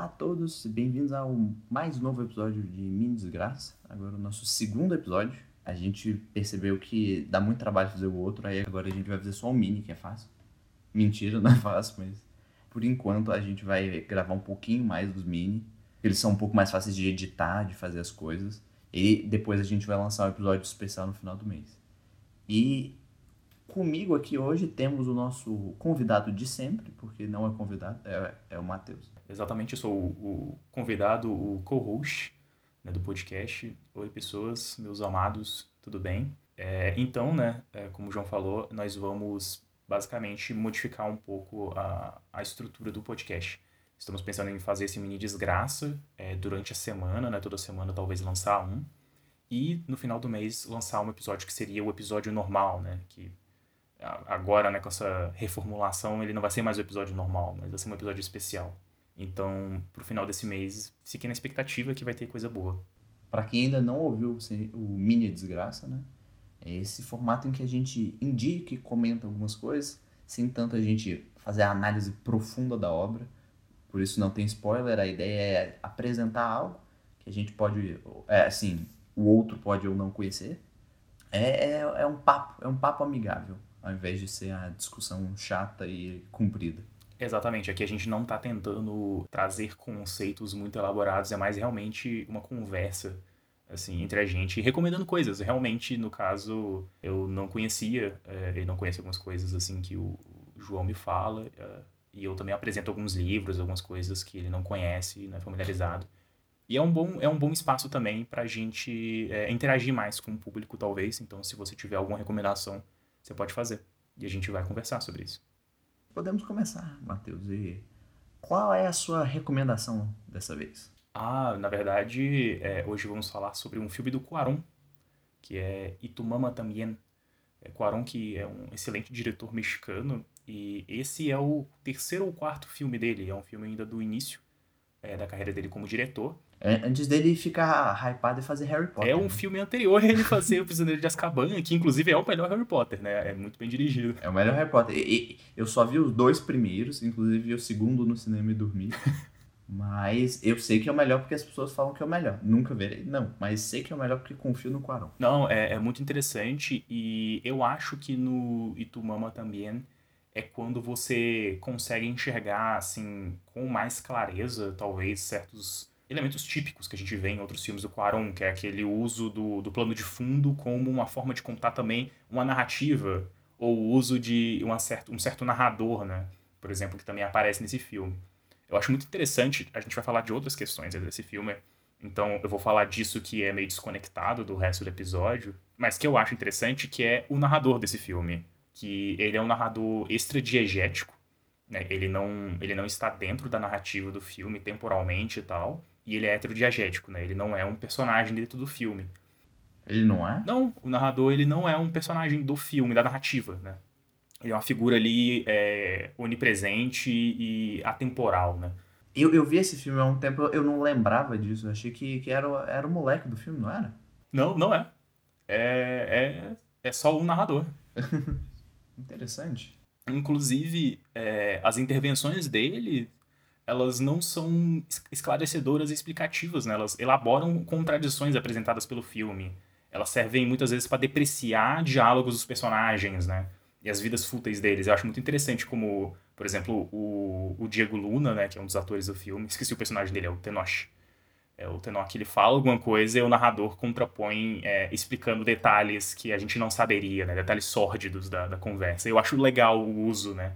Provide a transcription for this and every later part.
Olá a todos, bem-vindos ao mais novo episódio de Mini Desgraça. Agora o nosso segundo episódio. A gente percebeu que dá muito trabalho fazer o outro, aí agora a gente vai fazer só o mini, que é fácil. Mentira, não é fácil, mas por enquanto a gente vai gravar um pouquinho mais dos mini. Eles são um pouco mais fáceis de editar, de fazer as coisas. E depois a gente vai lançar um episódio especial no final do mês. E comigo aqui hoje temos o nosso convidado de sempre, porque não é convidado, é, é o Matheus. Exatamente, eu sou o, o convidado, o co-host né, do podcast. Oi, pessoas, meus amados, tudo bem? É, então, né, é, como o João falou, nós vamos basicamente modificar um pouco a, a estrutura do podcast. Estamos pensando em fazer esse mini desgraça é, durante a semana, né, toda semana talvez lançar um. E no final do mês lançar um episódio que seria o episódio normal, né, que agora, né, com essa reformulação, ele não vai ser mais o episódio normal, mas vai ser um episódio especial. Então, pro final desse mês, fiquem na expectativa que vai ter coisa boa. Para quem ainda não ouviu o mini desgraça, né? É esse formato em que a gente indica e comenta algumas coisas, sem tanto a gente fazer a análise profunda da obra. Por isso não tem spoiler, a ideia é apresentar algo que a gente pode, é, assim, o outro pode ou não conhecer. É, é, é um papo, é um papo amigável ao invés de ser a discussão chata e comprida. Exatamente, aqui a gente não está tentando trazer conceitos muito elaborados, é mais realmente uma conversa assim entre a gente, recomendando coisas. Realmente, no caso, eu não conhecia, ele não conhece algumas coisas assim que o João me fala, é, e eu também apresento alguns livros, algumas coisas que ele não conhece, não é familiarizado. E é um bom, é um bom espaço também para a gente é, interagir mais com o público, talvez. Então, se você tiver alguma recomendação você pode fazer. E a gente vai conversar sobre isso. Podemos começar, Matheus. E qual é a sua recomendação dessa vez? Ah, na verdade, é, hoje vamos falar sobre um filme do Cuarón, que é Itumama Tambien. É Cuarón, que é um excelente diretor mexicano, e esse é o terceiro ou quarto filme dele. É um filme ainda do início é, da carreira dele como diretor. É, antes dele ficar hypado e fazer Harry Potter. É um né? filme anterior ele fazer O Prisioneiro de Azkaban, que inclusive é o melhor Harry Potter, né? É muito bem dirigido. É o melhor Harry Potter. E, eu só vi os dois primeiros, inclusive vi o segundo no cinema e dormi. mas eu sei que é o melhor porque as pessoas falam que é o melhor. Nunca verei, não. Mas sei que é o melhor porque confio no Quaron. Não, é, é muito interessante e eu acho que no Itumama também é quando você consegue enxergar, assim, com mais clareza, talvez, certos elementos típicos que a gente vê em outros filmes do Quaron, que é aquele uso do, do plano de fundo como uma forma de contar também uma narrativa, ou o uso de uma certo, um certo narrador, né? Por exemplo, que também aparece nesse filme. Eu acho muito interessante, a gente vai falar de outras questões desse filme, então eu vou falar disso que é meio desconectado do resto do episódio, mas que eu acho interessante, que é o narrador desse filme, que ele é um narrador extradiegético, né? ele, não, ele não está dentro da narrativa do filme temporalmente e tal, e ele é heterodiagético, né? Ele não é um personagem dentro do filme. Ele não é? Não, o narrador ele não é um personagem do filme, da narrativa, né? Ele é uma figura ali é, onipresente e atemporal, né? Eu, eu vi esse filme há um tempo, eu não lembrava disso. Eu achei que, que era, era o moleque do filme, não era? Não, não é. É, é, é só um narrador. Interessante. Inclusive, é, as intervenções dele elas não são esclarecedoras e explicativas, né? Elas elaboram contradições apresentadas pelo filme. Elas servem muitas vezes para depreciar diálogos dos personagens, né? E as vidas fúteis deles. Eu acho muito interessante como, por exemplo, o, o Diego Luna, né? Que é um dos atores do filme. Esqueci o personagem dele, é o Tenoch. É, o Tenoch, ele fala alguma coisa e o narrador contrapõe é, explicando detalhes que a gente não saberia, né? Detalhes sórdidos da, da conversa. Eu acho legal o uso, né?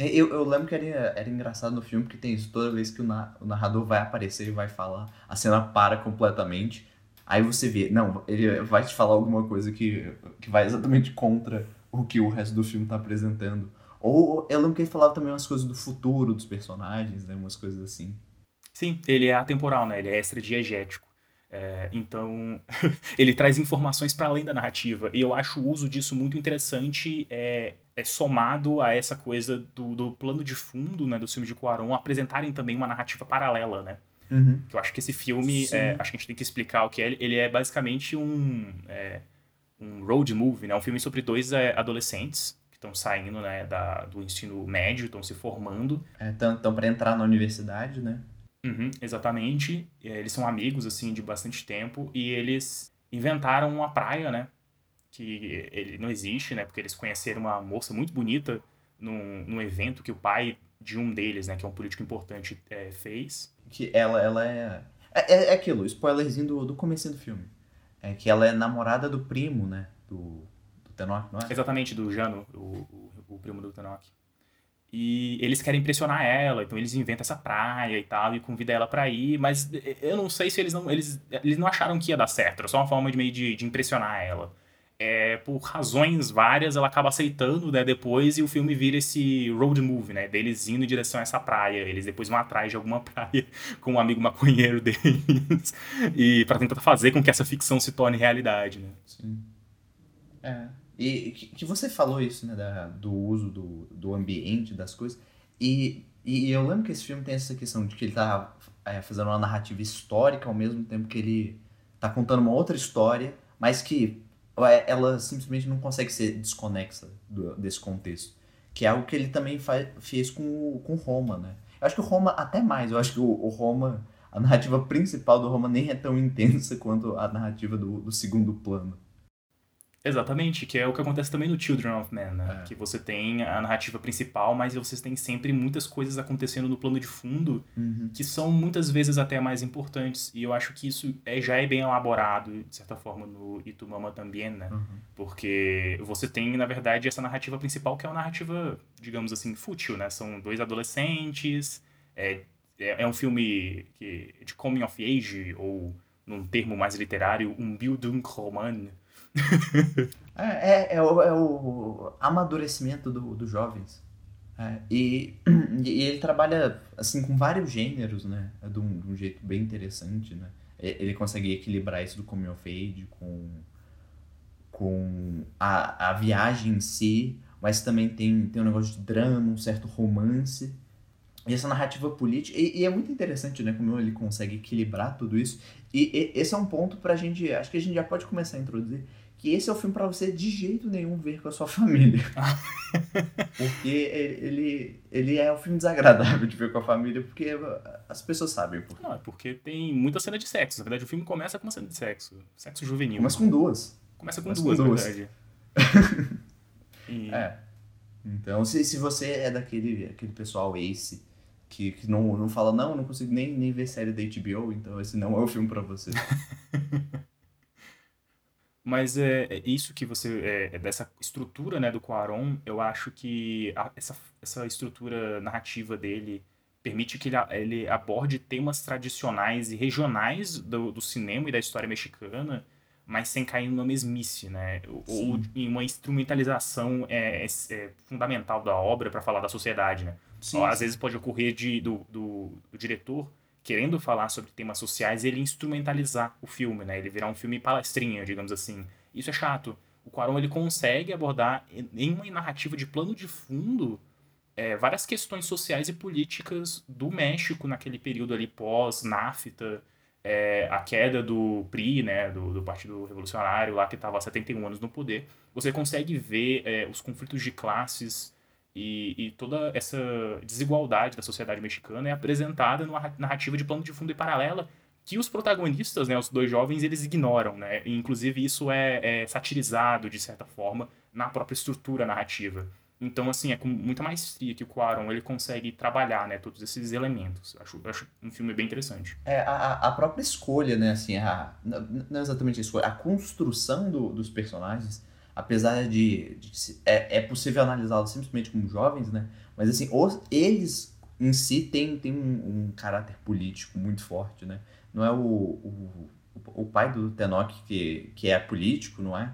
É, eu, eu lembro que era, era engraçado no filme, porque tem isso, toda vez que o, na, o narrador vai aparecer e vai falar, a cena para completamente. Aí você vê, não, ele vai te falar alguma coisa que, que vai exatamente contra o que o resto do filme está apresentando. Ou eu lembro que ele falava também umas coisas do futuro dos personagens, né? Umas coisas assim. Sim, ele é atemporal, né? Ele é extradiegético. É, então, ele traz informações para além da narrativa. E eu acho o uso disso muito interessante. É, é, somado a essa coisa do, do plano de fundo né, dos filmes de Cuarón apresentarem também uma narrativa paralela, né? Uhum. Eu acho que esse filme, é, acho que a gente tem que explicar o que é. Ele é basicamente um, é, um road movie, né? Um filme sobre dois é, adolescentes que estão saindo né, da, do ensino médio, estão se formando. Estão é, para entrar na universidade, né? Uhum, exatamente. Eles são amigos, assim, de bastante tempo. E eles inventaram uma praia, né? Que ele não existe, né? Porque eles conheceram uma moça muito bonita num, num evento que o pai de um deles, né? Que é um político importante, é, fez. Que ela, ela é... É, é, é aquilo, spoilerzinho do, do começo do filme. É que ela é namorada do primo, né? Do, do Tenok, não é? Exatamente, do Jano, o, o, o primo do Tenok. E eles querem impressionar ela, então eles inventam essa praia e tal, e convidam ela para ir, mas eu não sei se eles não. Eles, eles não acharam que ia dar certo, era só uma forma de meio de, de impressionar ela. É, por razões várias, ela acaba aceitando, né, depois, e o filme vira esse road movie, né, deles indo em direção a essa praia. Eles depois vão atrás de alguma praia com um amigo maconheiro deles, e para tentar fazer com que essa ficção se torne realidade, né. Sim. É. E que você falou isso, né, da, do uso do, do ambiente, das coisas. E, e eu lembro que esse filme tem essa questão de que ele tá é, fazendo uma narrativa histórica ao mesmo tempo que ele tá contando uma outra história, mas que ela simplesmente não consegue ser desconexa do, desse contexto. Que é algo que ele também faz, fez com, com Roma, né? Eu acho que o Roma, até mais, eu acho que o, o Roma, a narrativa principal do Roma nem é tão intensa quanto a narrativa do, do segundo plano. Exatamente, que é o que acontece também no Children of Men, né? É. Que você tem a narrativa principal, mas vocês têm sempre muitas coisas acontecendo no plano de fundo Uhum. que são muitas vezes até mais importantes. E eu acho que isso é, já é bem elaborado, de certa forma, no Itumama também, né? Uhum. Porque você tem, na verdade, essa narrativa principal que é uma narrativa, digamos assim, fútil, né? São dois adolescentes, é, é, é um filme que, de coming of age, ou num termo mais literário, um Bildungsroman, É, é, é, o, é o amadurecimento do, dos jovens. É, e, e ele trabalha assim com vários gêneros, né? De um, de um jeito bem interessante, né? Ele consegue equilibrar isso do coming of age com, com a, a viagem em si, mas também tem, tem um negócio de drama, um certo romance. E essa narrativa política. E, e é muito interessante, né? Como ele consegue equilibrar tudo isso. E, e esse é um ponto pra gente. Acho que a gente já pode começar a introduzir. Que esse é o filme pra você de jeito nenhum ver com a sua família. porque ele, ele, é um filme desagradável de ver com a família, porque as pessoas sabem. Por quê. Não, é porque tem muita cena de sexo. Na verdade, o filme começa com uma cena de sexo. Sexo juvenil. Mas com duas. Começa com Começa duas, com na duas. verdade. E- É. Então, se, se você é daquele aquele pessoal ace que, que não, não fala, não, eu não consigo nem, nem ver série da HBO, então esse não é o filme pra você. Mas é, é isso que você. É, é dessa estrutura né, do Cuarón, eu acho que a- essa, essa estrutura narrativa dele permite que ele, ele aborde temas tradicionais e regionais do, do cinema e da história mexicana, mas sem cair numa mesmice, né? Ou, ou Sim. em uma instrumentalização é, é- é fundamental da obra para falar da sociedade, né? Sim, Às vezes pode ocorrer de, do, do, do diretor querendo falar sobre temas sociais ele instrumentalizar o filme, né? Ele virar um filme palestrinha, digamos assim. Isso é chato. O Cuarón ele consegue abordar em- em uma narrativa de plano de fundo é, várias questões sociais e políticas do México naquele período ali pós-NAFTA, é, a queda do PRI, né, do, do Partido Revolucionário, lá que estava há 71 anos no poder. Você consegue ver é, os conflitos de classes e, e toda essa desigualdade da sociedade mexicana é apresentada numa narrativa de plano de fundo e paralela que os protagonistas, né, os dois jovens, eles ignoram, né? E, inclusive isso é, é satirizado de certa forma na própria estrutura narrativa. Então, assim, é com muita maestria que o Cuarón ele consegue trabalhar, né, todos esses elementos. Acho, acho um filme bem interessante. É, a, a própria escolha, né, assim, a, não exatamente a escolha, a construção do- dos personagens, apesar de, de é, é possível analisá-los simplesmente como jovens, né, mas assim, os, eles em si têm, têm um, um caráter político muito forte, né, não é o, o, o pai do Tenok que, que é político, não é?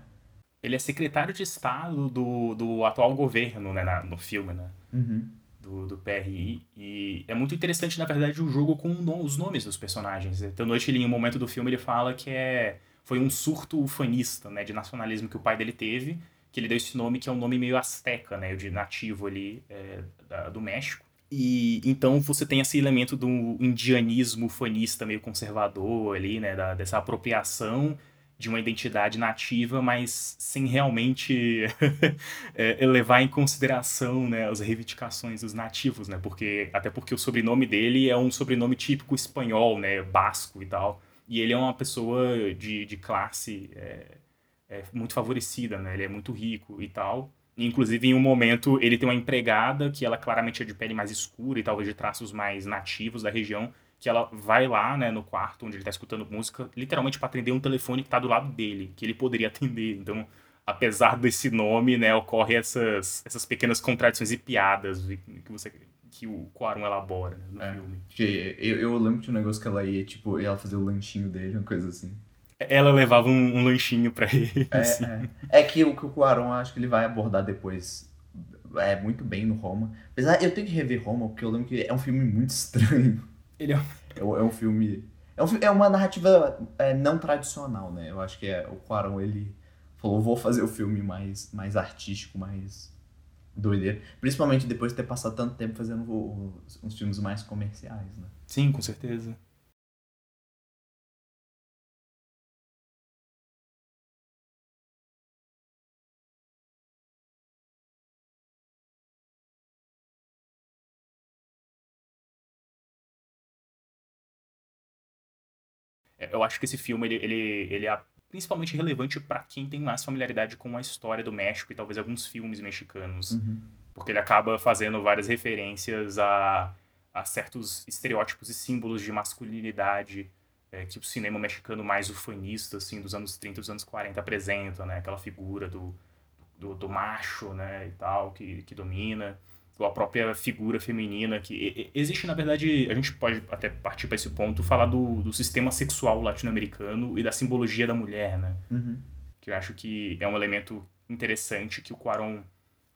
Ele é secretário de Estado do, do atual governo, né, na- no filme, né? Uhum. do, do PRI. E é muito interessante, na verdade, o jogo com os nomes dos personagens. Então, noite, ele, em um momento do filme, ele fala que é, foi um surto ufanista, né, de nacionalismo que o pai dele teve, que ele deu esse nome que é um nome meio asteca, né, de nativo ali é, da- do México. E então você tem esse elemento do indianismo ufanista meio conservador ali, né, da- dessa apropriação de uma identidade nativa, mas sem realmente é, levar em consideração né, as reivindicações dos nativos, né? Porque, até porque o sobrenome dele é um sobrenome típico espanhol, né? Basco e tal. E ele é uma pessoa de, de classe é, é, muito favorecida, né? Ele é muito rico e tal. Inclusive, em um momento, ele tem uma empregada que ela claramente é de pele mais escura e talvez de traços mais nativos da região, que ela vai lá, né, no quarto onde ele tá escutando música, literalmente para atender um telefone que tá do lado dele, que ele poderia atender. Então, apesar desse nome, né, ocorre essas, essas pequenas contradições e piadas que você que o Quaron elabora né, no é, filme. Eu, eu lembro de um negócio que ela ia, tipo, ela fazer o lanchinho dele, uma coisa assim. Ela levava um, um lanchinho para ele. É, assim. é. é, que o que o Quaron acho que ele vai abordar depois é muito bem no Roma. Apesar, eu tenho que rever Roma, porque eu lembro que é um filme muito estranho. Ele é, é, é um filme. É, um, é uma narrativa é, não tradicional, né? Eu acho que é o Quaron, ele falou, vou fazer o filme mais, mais artístico, mais doideira. Principalmente depois de ter passado tanto tempo fazendo os, uns filmes mais comerciais, né? Sim, com certeza. É, eu acho que esse filme ele, ele, ele principalmente relevante para quem tem mais familiaridade com a história do México e talvez alguns filmes mexicanos. Uhum. Porque ele acaba fazendo várias referências a, a certos estereótipos e símbolos de masculinidade é, que o cinema mexicano mais ufanista, assim, dos anos 30 dos anos 40 apresenta, né? Aquela figura do, do, do macho, né, e tal, que, que domina a própria figura feminina que existe na verdade a gente pode até partir para esse ponto falar do, do sistema sexual latino-americano e da simbologia da mulher né uhum. que eu acho que é um elemento interessante que o Quaron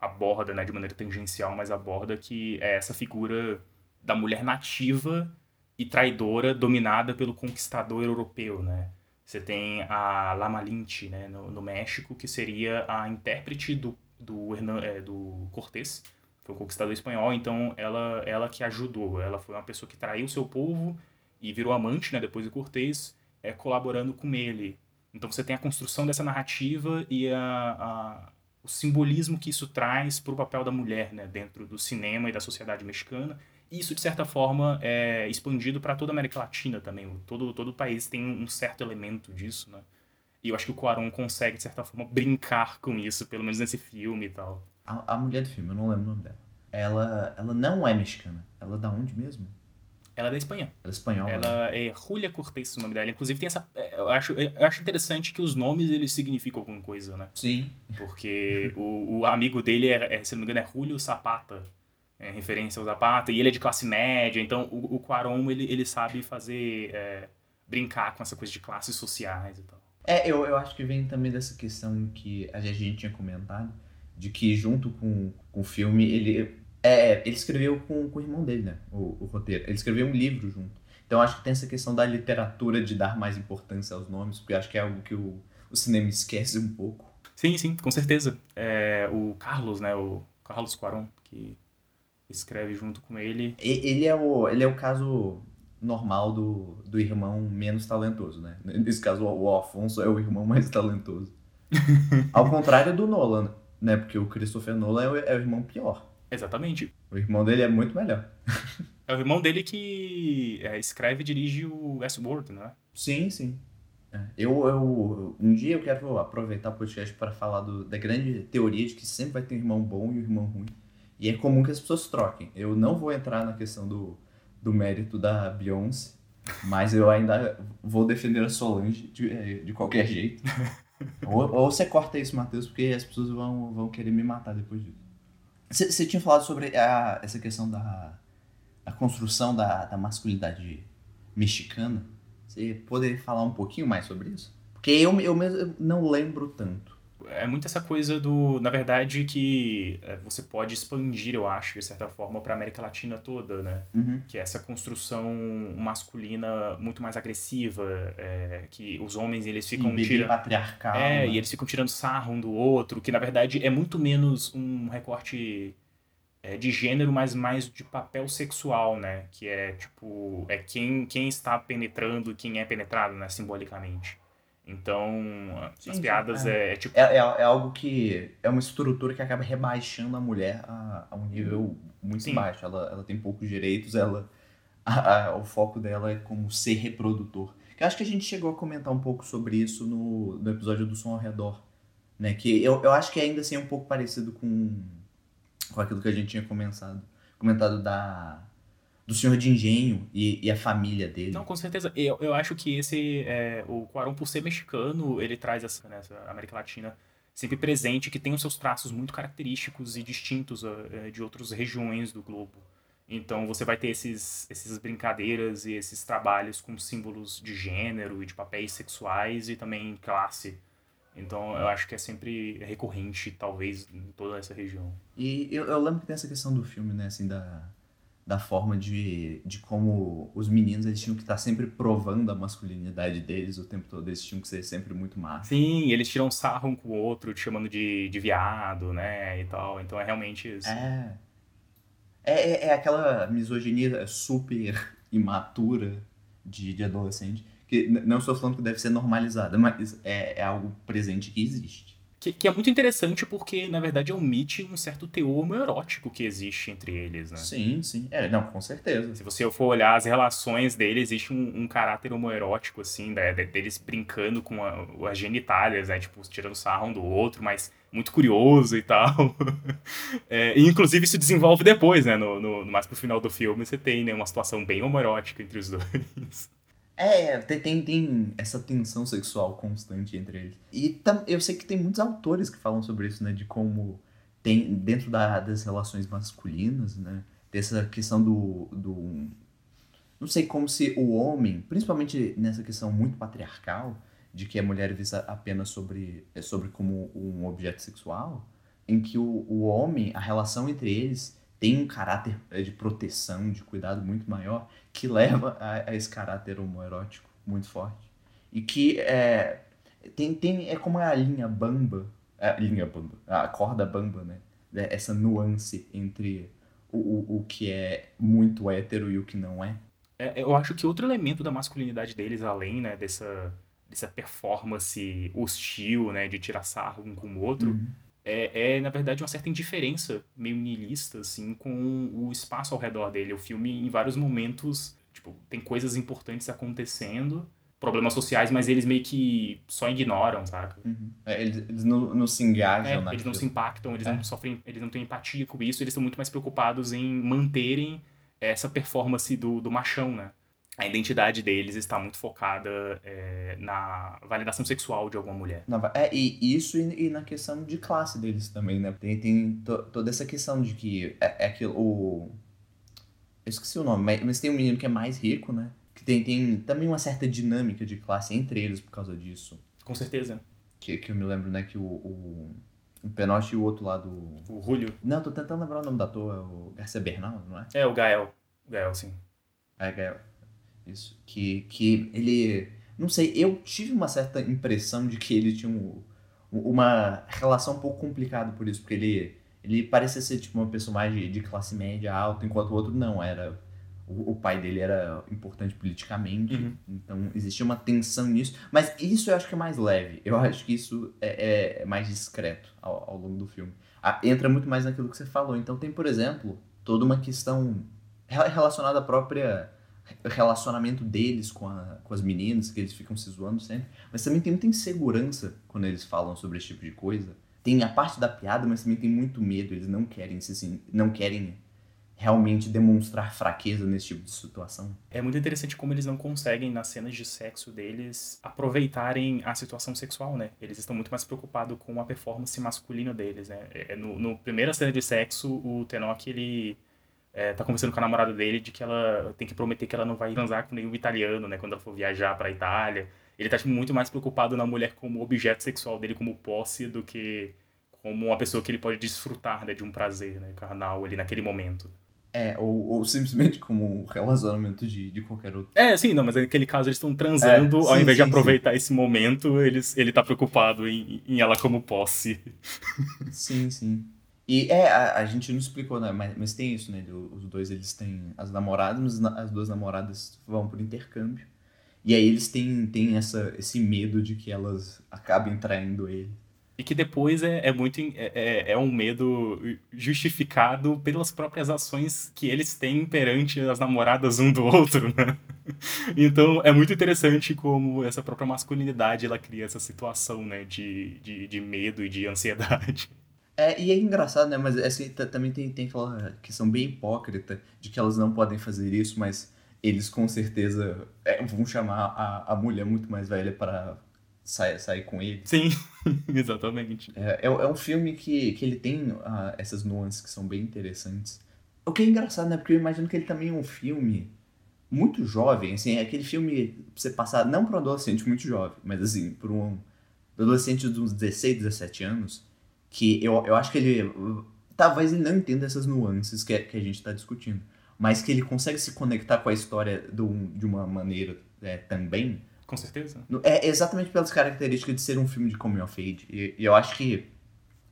aborda né de maneira tangencial mas aborda que é essa figura da mulher nativa e traidora dominada pelo conquistador europeu né você tem a Lama Lynch né no, no México que seria a intérprete do do, Hernan, é, do Cortés foi um conquistador espanhol, então ela, ela que ajudou. Ela foi uma pessoa que traiu seu povo e virou amante, né, depois de Cortés, é, colaborando com ele. Então você tem a construção dessa narrativa e a, a o simbolismo que isso traz para o papel da mulher né, dentro do cinema e da sociedade mexicana. E isso, de certa forma, é expandido para toda a América Latina também. Todo, todo o país tem um certo elemento disso, né? E eu acho que o Cuarón consegue, de certa forma, brincar com isso, pelo menos nesse filme e tal. A, a mulher do filme, eu não lembro o nome dela. Ela, ela não é mexicana. Ela é da onde mesmo? Ela é da Espanha. Ela é espanhola. Ela é Julia Cortés, o nome dela. Inclusive tem essa. É, eu acho, eu acho interessante que os nomes eles significam alguma coisa, né? Sim. Porque o, o amigo dele, é, é, se não me engano, é Julio Zapata. É referência ao Zapata. E ele é de classe média. Então o, o Quaron, ele, ele sabe fazer. É, brincar com essa coisa de classes sociais e tal. É, eu, eu acho que vem também dessa questão que a gente tinha comentado de que junto com, com o filme, ele, é, ele escreveu com, com o irmão dele, né? O, o roteiro. Ele escreveu um livro junto. Então acho que tem essa questão da literatura de dar mais importância aos nomes, porque acho que é algo que o, o cinema esquece um pouco. Sim, sim, com certeza. É, o Carlos, né? O Carlos Quaron, que escreve junto com ele. Ele é o, ele é o caso normal do, do irmão menos talentoso, né? Nesse caso, o Afonso é o irmão mais talentoso. Ao contrário do Nolan, né? Porque o Christopher Nolan é o, é o irmão pior. Exatamente. O irmão dele é muito melhor. é o irmão dele que é, escreve e dirige o Westworld, não é? Sim, sim. É. Eu, eu, um dia eu quero aproveitar o podcast para falar do, da grande teoria de que sempre vai ter um irmão bom e um irmão ruim. E é comum que as pessoas troquem. Eu não vou entrar na questão do, do mérito da Beyoncé, mas eu ainda vou defender a Solange de, de qualquer jeito. ou, ou você corta isso, Matheus, porque as pessoas vão, vão querer me matar depois disso. Você tinha falado sobre a, essa questão da a construção da, da masculinidade mexicana. Você poderia falar um pouquinho mais sobre isso? Porque eu, eu mesmo não lembro tanto é muito essa coisa do, na verdade, que é, você pode expandir, eu acho, de certa forma, para a América Latina toda, né? Uhum. Que é essa construção masculina muito mais agressiva, é, que os homens eles ficam tirando patriarcal. É, né? e eles ficam tirando sarro um do outro, que na verdade é muito menos um recorte é, de gênero, mas mais de papel sexual, né? Que é tipo, é quem quem está penetrando, quem é penetrado, né, simbolicamente. Então, Sim, as piadas é. é, é tipo. É, é, é algo que. É uma estrutura que acaba rebaixando a mulher a, a um nível muito Sim. baixo. Ela, ela tem poucos direitos, ela. a- a- o foco dela é como ser reprodutor. Eu acho que a gente chegou a comentar um pouco sobre isso no, no episódio do Som ao Redor. Né? Que eu, eu acho que ainda assim é um pouco parecido com, com aquilo que a gente tinha comentado, comentado da, do Senhor de Engenho e, e a família dele. Não, com certeza. Eu, eu acho que esse. É, o Cuarón, por ser mexicano, ele traz essa, né, essa América Latina sempre presente, que tem os seus traços muito característicos e distintos eh, de outras regiões do globo. Então você vai ter esses, essas brincadeiras e esses trabalhos com símbolos de gênero e de papéis sexuais e também classe. Então eu acho que é sempre recorrente, talvez, em toda essa região. E eu, eu lembro que tem essa questão do filme, né, assim, da, da forma de, de como os meninos, eles tinham que estar sempre provando a masculinidade deles o tempo todo, eles tinham que ser sempre muito machos. Sim, eles tiram sarro um com o outro, te chamando de, de viado, né, e tal. Então é realmente isso. É. É, é, é aquela misoginia super imatura de, de adolescente, que não estou falando que deve ser normalizada, mas é, é algo presente que existe. Que, que é muito interessante porque, na verdade, omite um certo teor homoerótico que existe entre eles, né? Sim, sim. É, não, com certeza. Se você for olhar as relações deles, existe um, um caráter homoerótico, assim, né, de- deles brincando com a- as genitálias, né? Tipo, tirando sarro um do outro, mas muito curioso e tal. É, e, inclusive, isso desenvolve depois, né? No, no- mais pro final do filme, você tem né, uma situação bem homoerótica entre os dois. É, tem, tem, tem essa tensão sexual constante entre eles. E tam, eu sei que tem muitos autores que falam sobre isso, né? De como tem, dentro da, das relações masculinas, né? Dessa questão do, do. Não sei, como se o homem, principalmente nessa questão muito patriarcal, de que a mulher é vista apenas sobre, é sobre como um objeto sexual, em que o, o homem, a relação entre eles tem um caráter é, de proteção, de cuidado muito maior, que leva a, a esse caráter homoerótico muito forte. E que é, tem, tem, é como a linha bamba, a linha bamba, a corda bamba, né? É, Essa nuance entre o, o, o que é muito hétero e o que não é. É, eu acho que outro elemento da masculinidade deles, além né, dessa, dessa performance hostil, né, de tirar sarro um com o outro, é, é, na verdade, uma certa indiferença meio niilista, assim, com o espaço ao redor dele. O filme, em vários momentos, tipo, tem coisas importantes acontecendo, problemas sociais, mas eles meio que só ignoram, saca? Uhum. É, eles, eles não, não se engajam É, naquilo. eles não se impactam, eles É. não sofrem, eles não têm empatia com isso, eles estão muito mais preocupados em manterem essa performance do, do machão, né? A identidade deles está muito focada é, na validação sexual de alguma mulher. Vai- é, e isso e, e na questão de classe deles também, né? Tem, tem to- toda essa questão de que é, é aquilo. O... Eu esqueci o nome, mas, mas tem um menino que é mais rico, né? Que tem, tem também uma certa dinâmica de classe entre eles por causa disso. Com certeza. Que, que eu me lembro, né? Que o, o, o Penoche e o outro lá do. O Julio. Não, tô tentando lembrar o nome da toa, é o Garcia Bernal, não é? É, o Gael. Gael, sim. É, Gael. Isso. Que, que ele. Não sei, eu tive uma certa impressão de que ele tinha um- uma relação um pouco complicada por isso, porque ele, ele parecia ser tipo uma pessoa mais de, de classe média alta, enquanto o outro não, era. O, o pai dele era importante politicamente, Uhum. então existia uma tensão nisso. Mas isso eu acho que é mais leve. Eu acho que isso é, é- é mais discreto ao, ao longo do filme. Ah, entra muito mais naquilo que você falou. Então tem, por exemplo, toda uma questão re- relacionada à própria relacionamento deles com, a- com as meninas, que eles ficam se zoando sempre. Mas também tem muita insegurança quando eles falam sobre esse tipo de coisa. Tem a parte da piada, mas também tem muito medo. Eles não querem se assim, não querem realmente demonstrar fraqueza nesse tipo de situação. É muito interessante como eles não conseguem, nas cenas de sexo deles, aproveitarem a situação sexual, né? Eles estão muito mais preocupados com a performance masculina deles, né? É, no, no primeira cena de sexo, o Tenoch, ele é, tá conversando com a namorada dele de que ela tem que prometer que ela não vai transar com nenhum italiano, né? Quando ela for viajar pra Itália. Ele tá tipo, muito mais preocupado na mulher como objeto sexual dele, como posse, do que como uma pessoa que ele pode desfrutar né, de um prazer né, carnal ali naquele momento. É, ou, ou simplesmente como um relacionamento de, de qualquer outro. É, sim, não, mas naquele caso eles estão transando, É, ao sim, invés de sim, aproveitar esse momento, eles, ele tá preocupado em, em ela como posse. Sim, sim. E é, a, a gente não explicou, né? Mas, mas tem isso, né? Os dois, eles têm as namoradas, mas as duas namoradas vão por intercâmbio. E aí eles têm, têm essa, esse medo de que elas acabem traindo ele. E que depois é, é muito. É, é, é um medo justificado pelas próprias ações que eles têm perante as namoradas um do outro, né? Então é muito interessante como essa própria masculinidade ela cria essa situação, né? De, de, de medo e de ansiedade. É, e é engraçado, né? Mas assim, também tem, tem aquela questão bem hipócrita de que elas não podem fazer isso, mas eles com certeza é, vão chamar a, a mulher muito mais velha para sair, sair com ele. Sim, exatamente. É, é, é, um filme que, que ele tem uh, essas nuances que são bem interessantes. O que é engraçado, né? Porque eu imagino que ele também é um filme muito jovem, assim, é aquele filme pra você passar, não para um adolescente muito jovem, mas assim, para um adolescente de uns 16, 17 anos, que eu, eu acho que ele, talvez ele não entenda essas nuances que, que a gente está discutindo, mas que ele consegue se conectar com a história do, de uma maneira é, também, com certeza. É exatamente pelas características de ser um filme de coming of age. E, e eu acho que,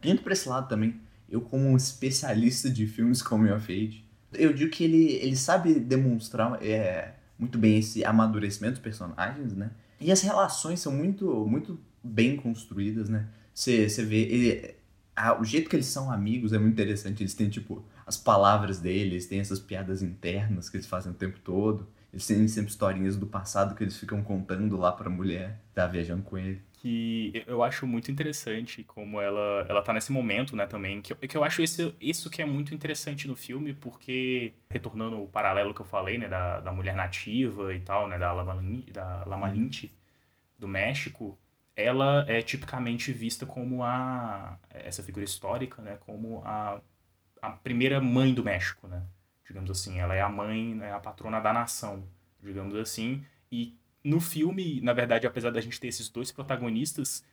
indo pra esse lado também, eu como um especialista de filmes coming of age, eu digo que ele, ele sabe demonstrar é, muito bem esse amadurecimento dos personagens, né? E as relações são muito, muito bem construídas, né? Você vê, ele, a, o jeito que eles são amigos é muito interessante. Eles têm, tipo, as palavras deles, têm essas piadas internas que eles fazem o tempo todo. Eles têm sempre historinhas do passado que eles ficam contando lá pra mulher que tá viajando com ele. Que eu acho muito interessante como ela, ela tá nesse momento, né, também. Que eu, que eu acho isso, isso que é muito interessante no filme, porque, retornando o paralelo que eu falei, né, da, da mulher nativa e tal, né, da, Lamalin, da Lamalinte, do México, ela é tipicamente vista como a essa figura histórica, né, como a, a primeira mãe do México, né? digamos assim. Ela é a mãe, né, a patrona da nação, digamos assim. E no filme, na verdade, apesar da gente ter esses dois protagonistas,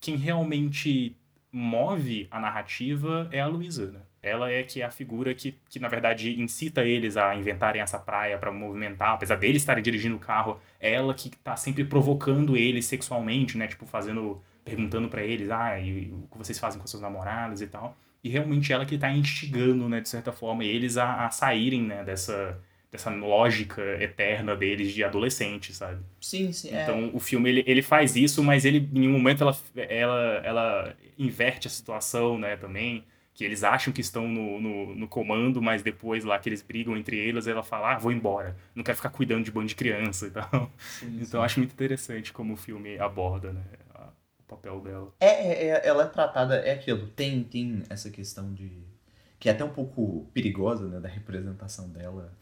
quem realmente move a narrativa é a Luísa, né? Ela é que é a figura que, que, na verdade, incita eles a inventarem essa praia para movimentar, apesar deles estarem dirigindo o carro, é ela que tá sempre provocando eles sexualmente, né? Tipo, fazendo, perguntando para eles, ah, e, o que vocês fazem com seus namorados e tal e realmente ela que está instigando, né, de certa forma, eles a, a saírem, né, dessa, dessa lógica eterna deles de adolescente, sabe? Sim, sim. É. Então o filme ele, ele faz isso, mas ele em um momento ela, ela, ela inverte a situação, né, também. Que eles acham que estão no, no, no comando, mas depois lá que eles brigam entre eles, ela fala, ah, vou embora. Não quero ficar cuidando de bando de criança e tal. Sim, então sim. acho muito interessante como o filme aborda, né? papel dela. É, é, é, ela é tratada, é aquilo, tem, tem essa questão de. que é até um pouco perigosa, né, da representação dela,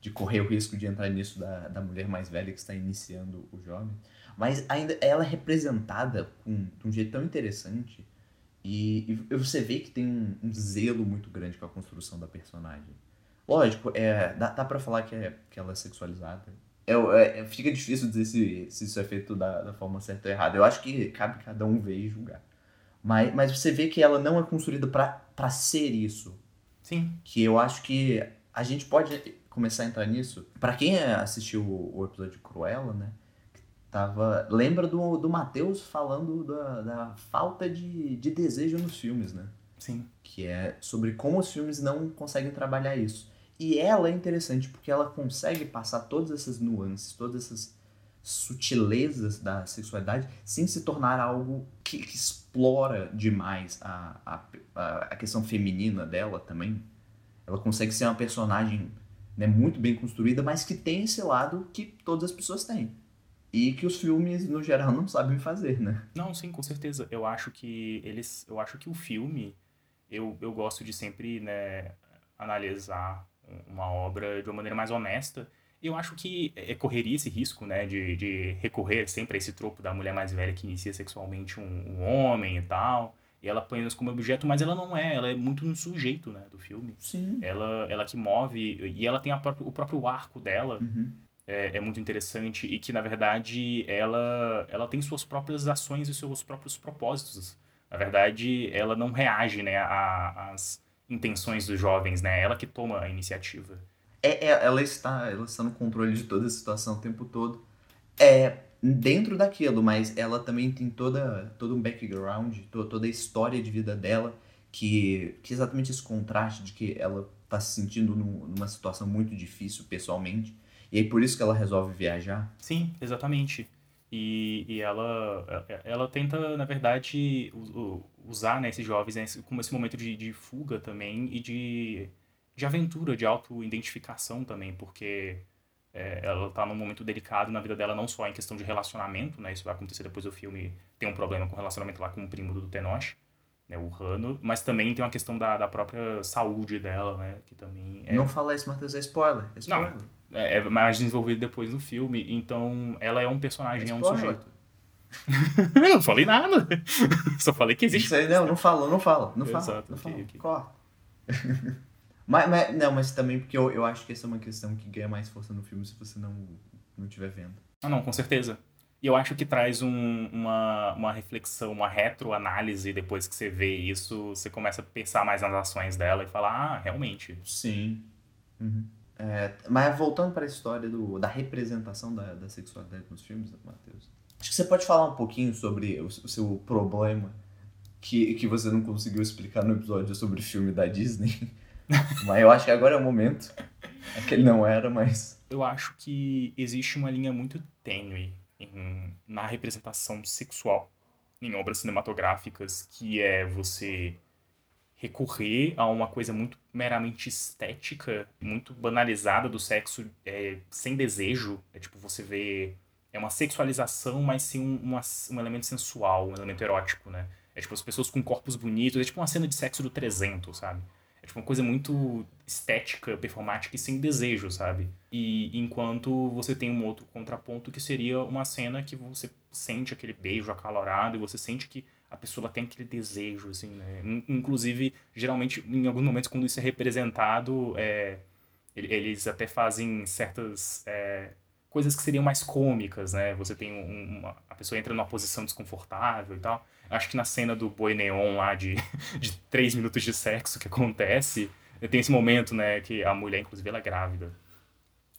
de correr o risco de entrar nisso da, da mulher mais velha que está iniciando o jovem. Mas ainda ela é representada com, de um jeito tão interessante e, e você vê que tem um, um, zelo muito grande com a construção da personagem. Lógico, é, dá, dá pra falar que, é, que ela é sexualizada, é, é, fica difícil dizer se, se isso é feito da, da forma certa ou errada. Eu acho que cabe cada um ver e julgar. Mas, mas você vê que ela não é construída para ser isso. Sim. Que eu acho que a gente pode começar a entrar nisso. para quem assistiu o, o, episódio de Cruella, né? Tava, lembra do, do Matheus falando da, da falta de, de desejo nos filmes, né? Sim. Que é sobre como os filmes não conseguem trabalhar isso. E ela é interessante porque ela consegue passar todas essas nuances, todas essas sutilezas da sexualidade sem se tornar algo que, que explora demais a, a, a questão feminina dela também. Ela consegue ser uma personagem né, muito bem construída, mas que tem esse lado que todas as pessoas têm. E que os filmes, no geral, não sabem fazer, né? Não, sim, com certeza. Eu acho que eles. Eu acho que o filme. Eu, eu gosto de sempre né, analisar uma obra de uma maneira mais honesta. Eu acho que é, correria esse risco, né, de, de recorrer sempre a esse tropo da mulher mais velha que inicia sexualmente um, um homem e tal, e ela põe como objeto, mas ela não é, ela é muito no sujeito, né, do filme. Sim. Ela, ela que move, e ela tem a própria, o próprio arco dela, uhum. É, é muito interessante, e que, na verdade, ela, ela tem suas próprias ações e seus próprios propósitos. Na verdade, ela não reage, né, às intenções dos jovens, né? Ela que toma a iniciativa. É, é, ela, está, ela está no controle de toda a situação o tempo todo. É dentro daquilo, mas ela também tem toda, todo um background, toda, toda a história de vida dela que, que exatamente esse contraste de que ela tá se sentindo num, numa situação muito difícil pessoalmente, e aí por isso que ela resolve viajar. Sim, exatamente. E, e ela, ela tenta, na verdade, usar né, esses jovens né, como esse momento de, de fuga também e de, de aventura, de auto-identificação também, porque é, ela tá num momento delicado na vida dela, não só em questão de relacionamento, né? Isso vai acontecer depois do filme, tem um problema com o relacionamento lá com o primo do Tenoch, né? O Rano, mas também tem uma questão da, da própria saúde dela, né? Que também é... Não fala isso, Matheus, é spoiler. É spoiler. Não, é, é mais desenvolvido depois no filme. Então, ela é um personagem, é, um sujeito. eu não falei nada. Só falei que existe. Isso aí, não, não fala, não fala. Não fala. Exato, não okay, fala. Okay. mas, mas, não, mas também porque eu, eu acho que essa é uma questão que ganha mais força no filme se você não não estiver vendo. Ah, não, com certeza. E eu acho que traz um, uma, uma reflexão, uma retroanálise depois que você vê isso, você começa a pensar mais nas ações dela e falar, ah, realmente. Sim. Uhum. É, mas voltando para a história do, da representação da, da sexualidade nos filmes, Matheus, acho que você pode falar um pouquinho sobre o, o, seu problema que, que você não conseguiu explicar no episódio sobre o filme da Disney. mas eu acho que agora é o momento. É que ele não era, mas. Eu acho que existe uma linha muito tênue em, na representação sexual em obras cinematográficas, que é você recorrer a uma coisa muito meramente estética, muito banalizada do sexo é, sem desejo. É tipo, você vê. É uma sexualização, mas sim um, um elemento sensual, um elemento erótico, né? É tipo as pessoas com corpos bonitos, é tipo uma cena de sexo do 300, sabe? Tipo uma coisa muito estética, performática e sem desejo, sabe? E enquanto você tem um outro contraponto que seria uma cena que você sente aquele beijo acalorado e você sente que a pessoa tem aquele desejo, assim, né? Inclusive, geralmente, em alguns momentos, quando isso é representado, é, eles até fazem certas é, coisas que seriam mais cômicas, né? Você tem uma, a pessoa entra numa posição desconfortável e tal. Acho que na cena do boi neon lá de, de três minutos de sexo que acontece, tem esse momento, né, que a mulher, inclusive, ela é grávida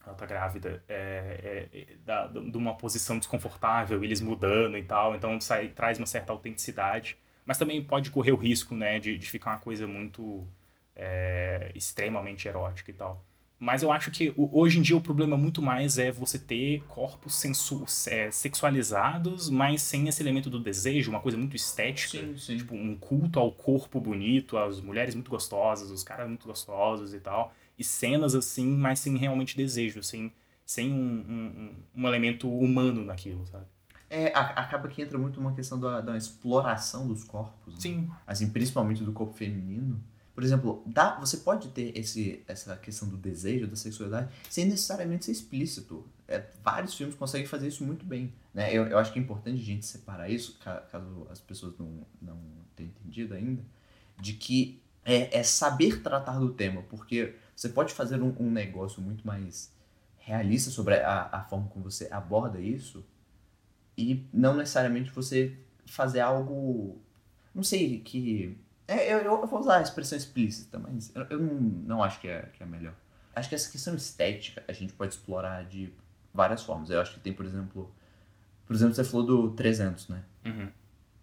ela tá grávida, é, é, é da, de uma posição desconfortável, eles mudando e tal, então sai, traz uma certa autenticidade, mas também pode correr o risco, né, de, de ficar uma coisa muito é, extremamente erótica e tal. Mas eu acho que hoje em dia o problema muito mais é você ter corpos sensu é, sexualizados, mas sem esse elemento do desejo, uma coisa muito estética. Sim, sim. Tipo, um culto ao corpo bonito, às mulheres muito gostosas, os caras muito gostosos e tal e cenas assim, mas sem realmente desejo, sem, sem um, um, um elemento humano naquilo, sabe? É, acaba que entra muito uma questão da, da exploração dos corpos. Né? Sim. Assim, principalmente do corpo feminino. Por exemplo, dá, você pode ter esse, essa questão do desejo, da sexualidade, sem necessariamente ser explícito. É, vários filmes conseguem fazer isso muito bem. Né? Eu, eu acho que é importante a gente separar isso, caso as pessoas não, não tenham entendido ainda, de que é, é saber tratar do tema, porque você pode fazer um, um negócio muito mais realista sobre a, a forma como você aborda isso e não necessariamente você fazer algo, não sei, que... É, eu, eu vou usar a expressão explícita, mas eu, eu não, não acho que é, que é melhor. Acho que essa questão estética a gente pode explorar de várias formas. Eu acho que tem, por exemplo... Por exemplo, você falou do 300, né? Uhum.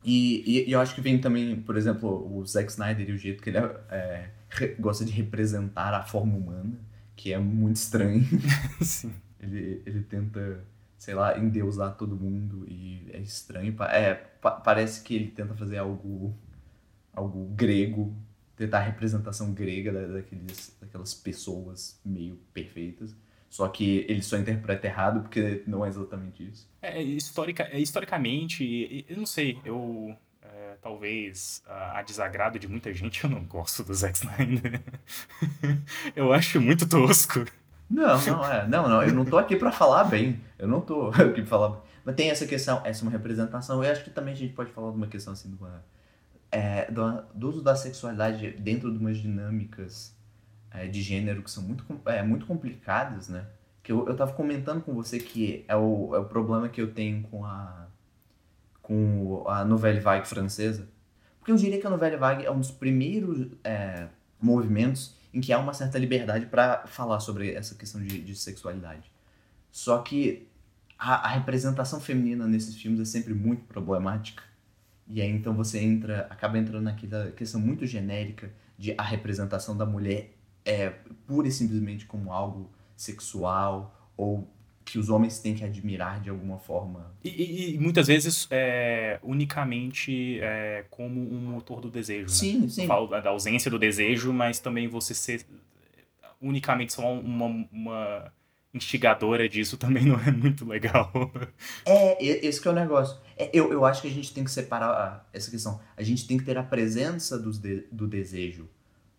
E, e, e, eu acho que vem também, por exemplo, o Zack Snyder e o jeito que ele é, é gosta de representar a forma humana, que é muito estranho. Sim. Ele, ele tenta, sei lá, endeusar todo mundo e é estranho. É, pa parece que ele tenta fazer algo, algo grego, tentar a representação grega da, daqueles, daquelas pessoas meio perfeitas. Só que ele só interpreta errado porque não é exatamente isso. É, historica, é, historicamente, eu não sei, eu talvez a, a, desagrado de muita gente, eu não gosto do Zack Snyder. eu acho muito tosco. Não, não é. Não, não, eu não tô aqui para falar bem. Eu não tô aqui pra falar. Mas tem essa questão, essa é uma representação. Eu acho que também a gente pode falar de uma questão assim, de uma, é, do, do uso da sexualidade dentro de umas dinâmicas é, de gênero que são muito, é, muito complicadas, né? Que eu, eu tava comentando com você que é o, é o problema que eu tenho com a com a Nouvelle Vague francesa, porque eu diria que a Nouvelle Vague é um dos primeiros é, movimentos em que há uma certa liberdade para falar sobre essa questão de, de sexualidade. Só que a, a, representação feminina nesses filmes é sempre muito problemática. E aí então você entra, acaba entrando naquela questão muito genérica de a representação da mulher é pura e simplesmente como algo sexual ou que os homens têm que admirar de alguma forma. E, e, e muitas vezes é, unicamente é, como um motor do desejo. Sim, né? sim. Eu falo da ausência do desejo, mas também você ser unicamente só uma, uma instigadora disso também não é muito legal. É, esse que é o negócio. É, eu, eu acho que a gente tem que separar essa questão. A gente tem que ter a presença dos de, do desejo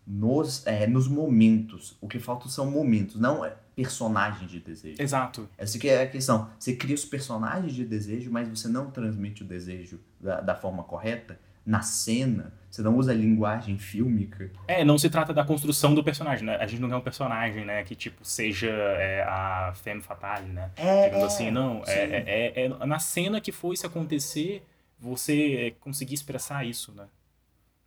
nos, é, nos momentos. O que falta são momentos, não é personagens de desejo. Exato. Essa que é a questão. Você cria os personagens de desejo, mas você não transmite o desejo da, da forma correta na cena. Você não usa linguagem fílmica. É, não se trata da construção do personagem, né? A gente não quer um personagem, né? Que, tipo, seja é, a femme fatale, né? É, Digamos é, assim, não. sim. É, é, é na cena que foi se acontecer, você conseguir expressar isso, né?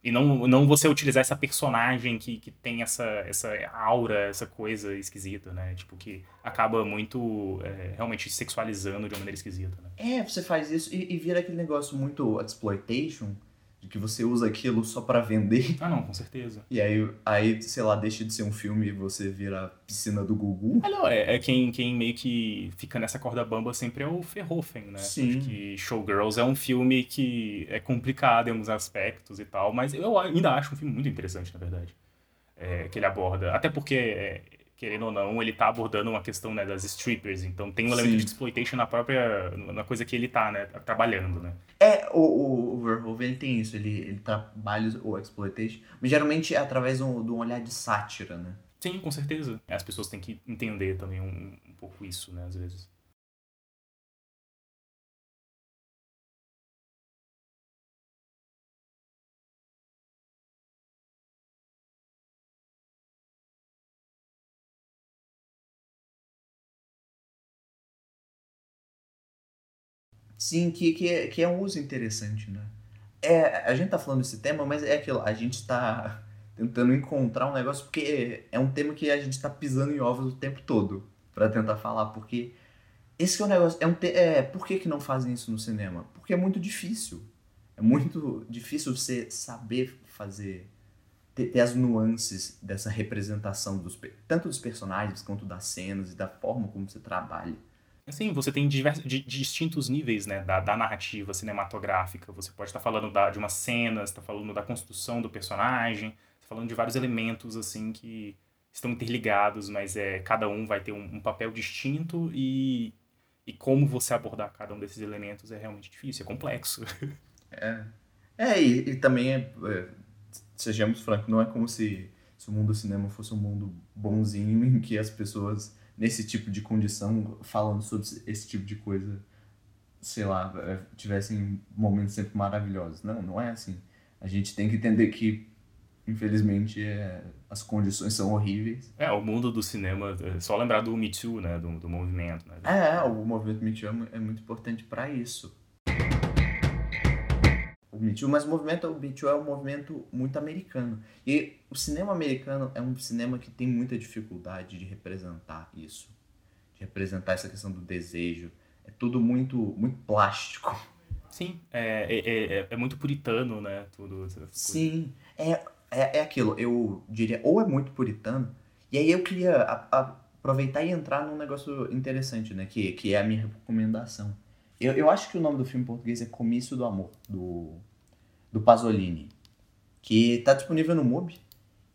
E não, não você utilizar essa personagem que, que tem essa, essa aura, essa coisa esquisita, né? Tipo, que acaba muito é, realmente sexualizando de uma maneira esquisita, né? É, você faz isso e, e vira aquele negócio muito exploitation, de que você usa aquilo só pra vender. Ah, não, com certeza. E aí, aí, sei lá, deixa de ser um filme e você vira a piscina do Gugu. Ah, não, é, é quem, quem meio que fica nessa corda bamba sempre é o Verhoeven, né? Sim. Acho que Showgirls é um filme que é complicado em alguns aspectos e tal, mas eu ainda acho um filme muito interessante, na verdade. É, que ele aborda. Até porque, é, querendo ou não, ele tá abordando uma questão né, das strippers, então tem um elemento Sim. de exploitation na própria. na coisa que ele tá, né? Trabalhando, né? É, o, o, o Verhoeven ele tem isso, ele, ele trabalha o exploitation, mas geralmente é através de um, de um olhar de sátira, né? Sim, com certeza. As pessoas têm que entender também um, um pouco isso, né, às vezes. Sim, que, que, é, que é um uso interessante, né? É, a gente tá falando desse tema, mas é aquilo, a gente tá tentando encontrar um negócio, porque é um tema que a gente tá pisando em ovos o tempo todo pra tentar falar, porque esse é o negócio, é um te, é, por que que não fazem isso no cinema? Porque é muito difícil. É muito difícil você saber fazer, ter, ter as nuances dessa representação, dos, tanto dos personagens quanto das cenas e da forma como você trabalha. Assim, você tem diversos, di- distintos níveis né, da, da narrativa cinematográfica. Você pode estar falando da- de uma cena, está falando da construção do personagem, você tá falando de vários elementos assim que estão interligados, mas é, cada um vai ter um, um papel distinto e, e como você abordar cada um desses elementos é realmente difícil, é complexo. É, é e, e também, é, é, sejamos francos, não é como se, se o mundo do cinema fosse um mundo bonzinho em que as pessoas, nesse tipo de condição, falando sobre esse tipo de coisa, sei lá, é, tivessem momentos sempre maravilhosos. Não, não é assim. A gente tem que entender que, infelizmente, é, as condições são horríveis. É, o mundo do cinema, é só lembrar do Me Too, né, do, do movimento. Né? É, é, o movimento Me Too é mu- é muito importante para isso. O Me Too, mas o movimento o Me Too é um movimento muito americano. E o cinema americano é um cinema que tem muita dificuldade de representar isso. De representar essa questão do desejo. É tudo muito, muito plástico. Sim, é, é, é, é muito puritano, né, tudo. Sim, é, é, é aquilo. Eu diria, ou é muito puritano, e aí eu queria a- a- aproveitar e entrar num negócio interessante, né? Que, que é a minha recomendação. Eu, eu acho que o nome do filme em português é Comício do Amor, do, do Pasolini, que tá disponível no MUBI.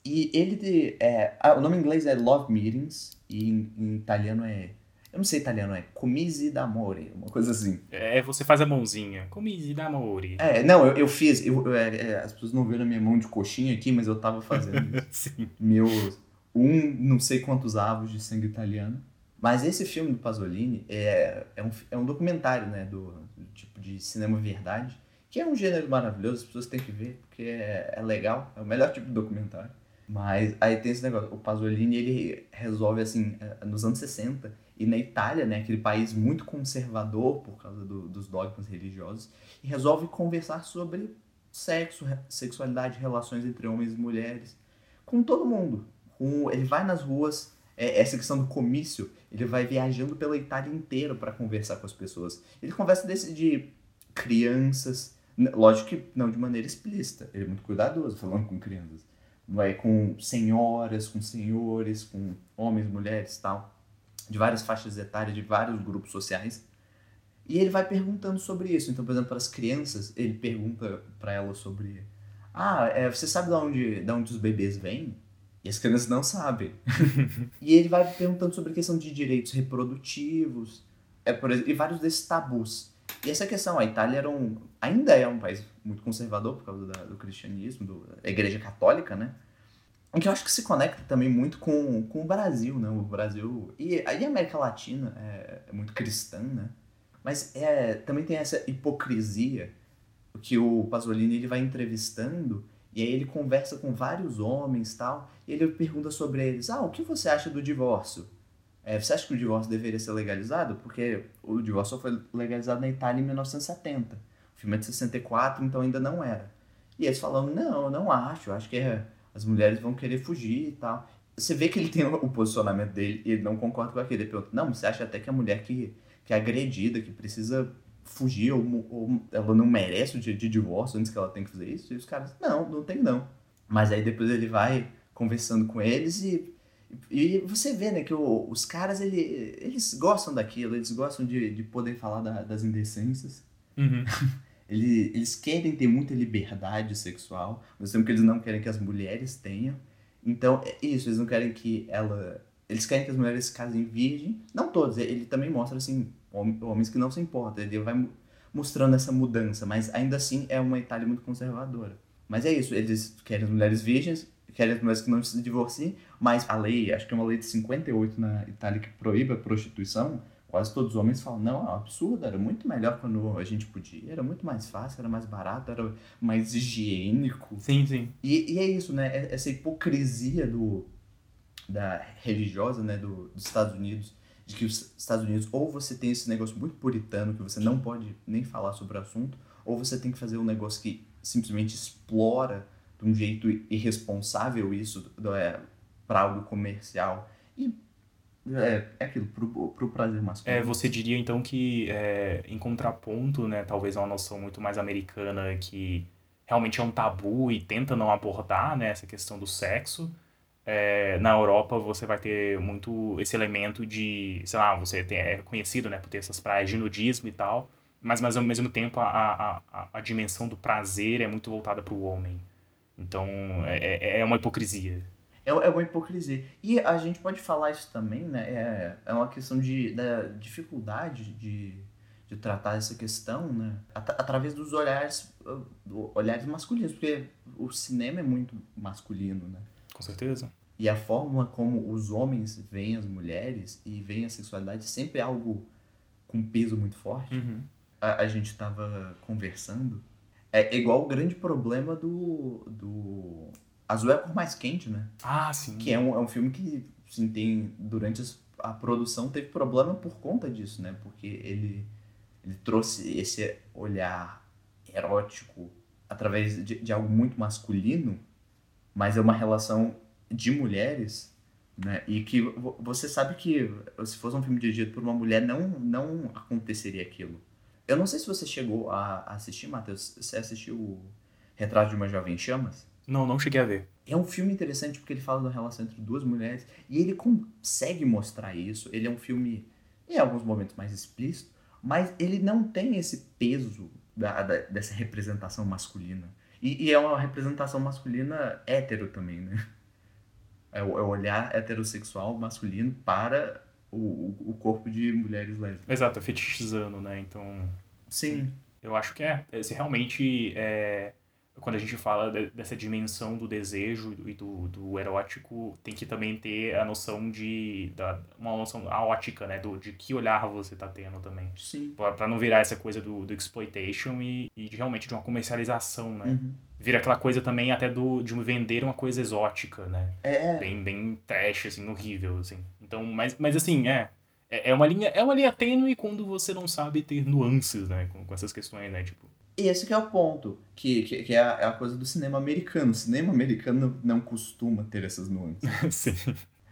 E ele, é, ah, o nome em inglês é Love Meetings, e em, em italiano é, eu não sei italiano, é Comisi d'Amore, uma coisa assim. É, você faz a mãozinha. Comisi d'amore. É, não, eu, eu fiz, eu, é, é, as pessoas não viram a minha mão de coxinha aqui, mas eu tava fazendo isso. Sim. meus um não sei quantos avos de sangue italiano. Mas esse filme do Pasolini é, é, um, é um documentário, né, do, do tipo de cinema verdade, que é um gênero maravilhoso, as pessoas têm que ver, porque é, é legal, é o melhor tipo de documentário. Mas aí tem esse negócio, o Pasolini, ele resolve, assim, é, nos anos 60, e na Itália, né, aquele país muito conservador por causa do- dos dogmas religiosos, e resolve conversar sobre sexo, sexualidade, relações entre homens e mulheres, com todo mundo. Com, ele vai nas ruas, é, essa questão do comício, ele vai viajando pela Itália inteira para conversar com as pessoas. Ele conversa desse de crianças, Lógico que não de maneira explícita. Ele é muito cuidadoso falando com crianças. Não é com senhoras, com senhores, com homens, mulheres tal. De várias faixas etárias, de vários grupos sociais. E ele vai perguntando sobre isso. Então, por exemplo, para as crianças, ele pergunta para elas sobre: Ah, é, você sabe de onde, de onde os bebês vêm? E as crianças não sabem. e ele vai perguntando sobre a questão de direitos reprodutivos é, por, e vários desses tabus. E essa questão, a Itália era um, ainda é um país muito conservador por causa da, do cristianismo, do, da igreja católica, né? O que eu acho que se conecta também muito com, com o Brasil, né? O Brasil e, e a América Latina é, é muito cristã, né? Mas é, também tem essa hipocrisia que o Pasolini ele vai entrevistando e aí ele conversa com vários homens tal, e ele pergunta sobre eles, ah, o que você acha do divórcio? É, você acha que o divórcio deveria ser legalizado? Porque o divórcio só foi legalizado na Itália em 1970. O filme é de 64, então ainda não era. E eles falam, não, não acho, acho que é, as mulheres vão querer fugir e tal. Você vê que ele tem o posicionamento dele e ele não concorda com aquele. Ele pergunta, não, você acha até que a mulher que que é agredida, que precisa fugir, ou, ou ela não merece o dia de divórcio antes que ela tenha que fazer isso. E os caras, não, não tem não. Mas aí depois ele vai conversando com eles e, e você vê, né, que o, os caras, ele, eles gostam daquilo, eles gostam de, de poder falar da, das indecências. Uhum. eles, eles querem ter muita liberdade sexual, mas tempo que eles não querem que as mulheres tenham. Então, é isso, eles não querem que ela eles querem que as mulheres se casem virgem. Não todos, ele também mostra, assim, homens que não se importam. Ele vai mostrando essa mudança, mas ainda assim é uma Itália muito conservadora. Mas é isso, eles querem as mulheres virgens, querem as mulheres que não se divorciem, mas a lei, acho que é uma lei de 58 na Itália que proíbe a prostituição, quase todos os homens falam, não, é um absurdo, era muito melhor quando a gente podia, era muito mais fácil, era mais barato, era mais higiênico. Sim, sim. E, e é isso, né, é, essa hipocrisia do, da religiosa né, do, dos Estados Unidos, de que os Estados Unidos ou você tem esse negócio muito puritano que você não pode nem falar sobre o assunto, ou você tem que fazer um negócio que simplesmente explora de um jeito irresponsável isso é, para algo comercial. E é, é aquilo, pro, pro prazer masculino. É, você diria então que, é, em contraponto, né, talvez uma noção muito mais americana que realmente é um tabu e tenta não abordar né, essa questão do sexo, é, na Europa você vai ter muito esse elemento de, sei lá, você tem, é conhecido né, por ter essas praias de nudismo e tal, mas, mas ao mesmo tempo a, a, a dimensão do prazer é muito voltada para o homem. Então é, é, é uma hipocrisia. É, é uma hipocrisia. E a gente pode falar isso também, né? É, é uma questão de, da dificuldade de, de tratar essa questão, né? At através dos olhares, olhares masculinos, porque o cinema é muito masculino, né? Com certeza. E a forma como os homens veem as mulheres e veem a sexualidade sempre é algo com peso muito forte. Uhum. A, a, gente estava conversando. É igual o grande problema do. do... Azul é a cor mais quente, né? Ah, sim. Que é um, é um filme que, assim, tem. Durante a produção teve problema por conta disso, né? Porque ele, ele trouxe esse olhar erótico através de, de algo muito masculino mas é uma relação de mulheres, né? E que você sabe que se fosse um filme dirigido por uma mulher, não, não aconteceria aquilo. Eu não sei se você chegou a assistir, Matheus. Você assistiu o Retrato de uma Jovem Chamas? Não, não cheguei a ver. É um filme interessante porque ele fala da relação entre duas mulheres e ele consegue mostrar isso. Ele é um filme, em alguns momentos, mais explícito, mas ele não tem esse peso da, da, dessa representação masculina. E, e, é uma representação masculina hétero também, né? É o, é o olhar heterossexual masculino para o, o corpo de mulheres lésbicas. Exato, fetichizando, né? Então. Sim. Eu acho que é. Se realmente é quando a gente fala de, dessa dimensão do desejo e do, do erótico, tem que também ter a noção de. Da, uma noção a ótica, né? Do, de que olhar você tá tendo também. Sim. Pra, não virar essa coisa do, do exploitation e, e de, realmente de uma comercialização, né? Uhum. Vira aquela coisa também até do, de vender uma coisa exótica, né? É. Bem, bem trash, assim, horrível, assim. Então, mas, mas assim, é. É, é uma linha, é uma linha tênue quando você não sabe ter nuances, né? Com, com essas questões, né? Tipo, esse que é o ponto, que, que, que é, a, é, a, coisa do cinema americano. O cinema americano não costuma ter essas nuances. Sim.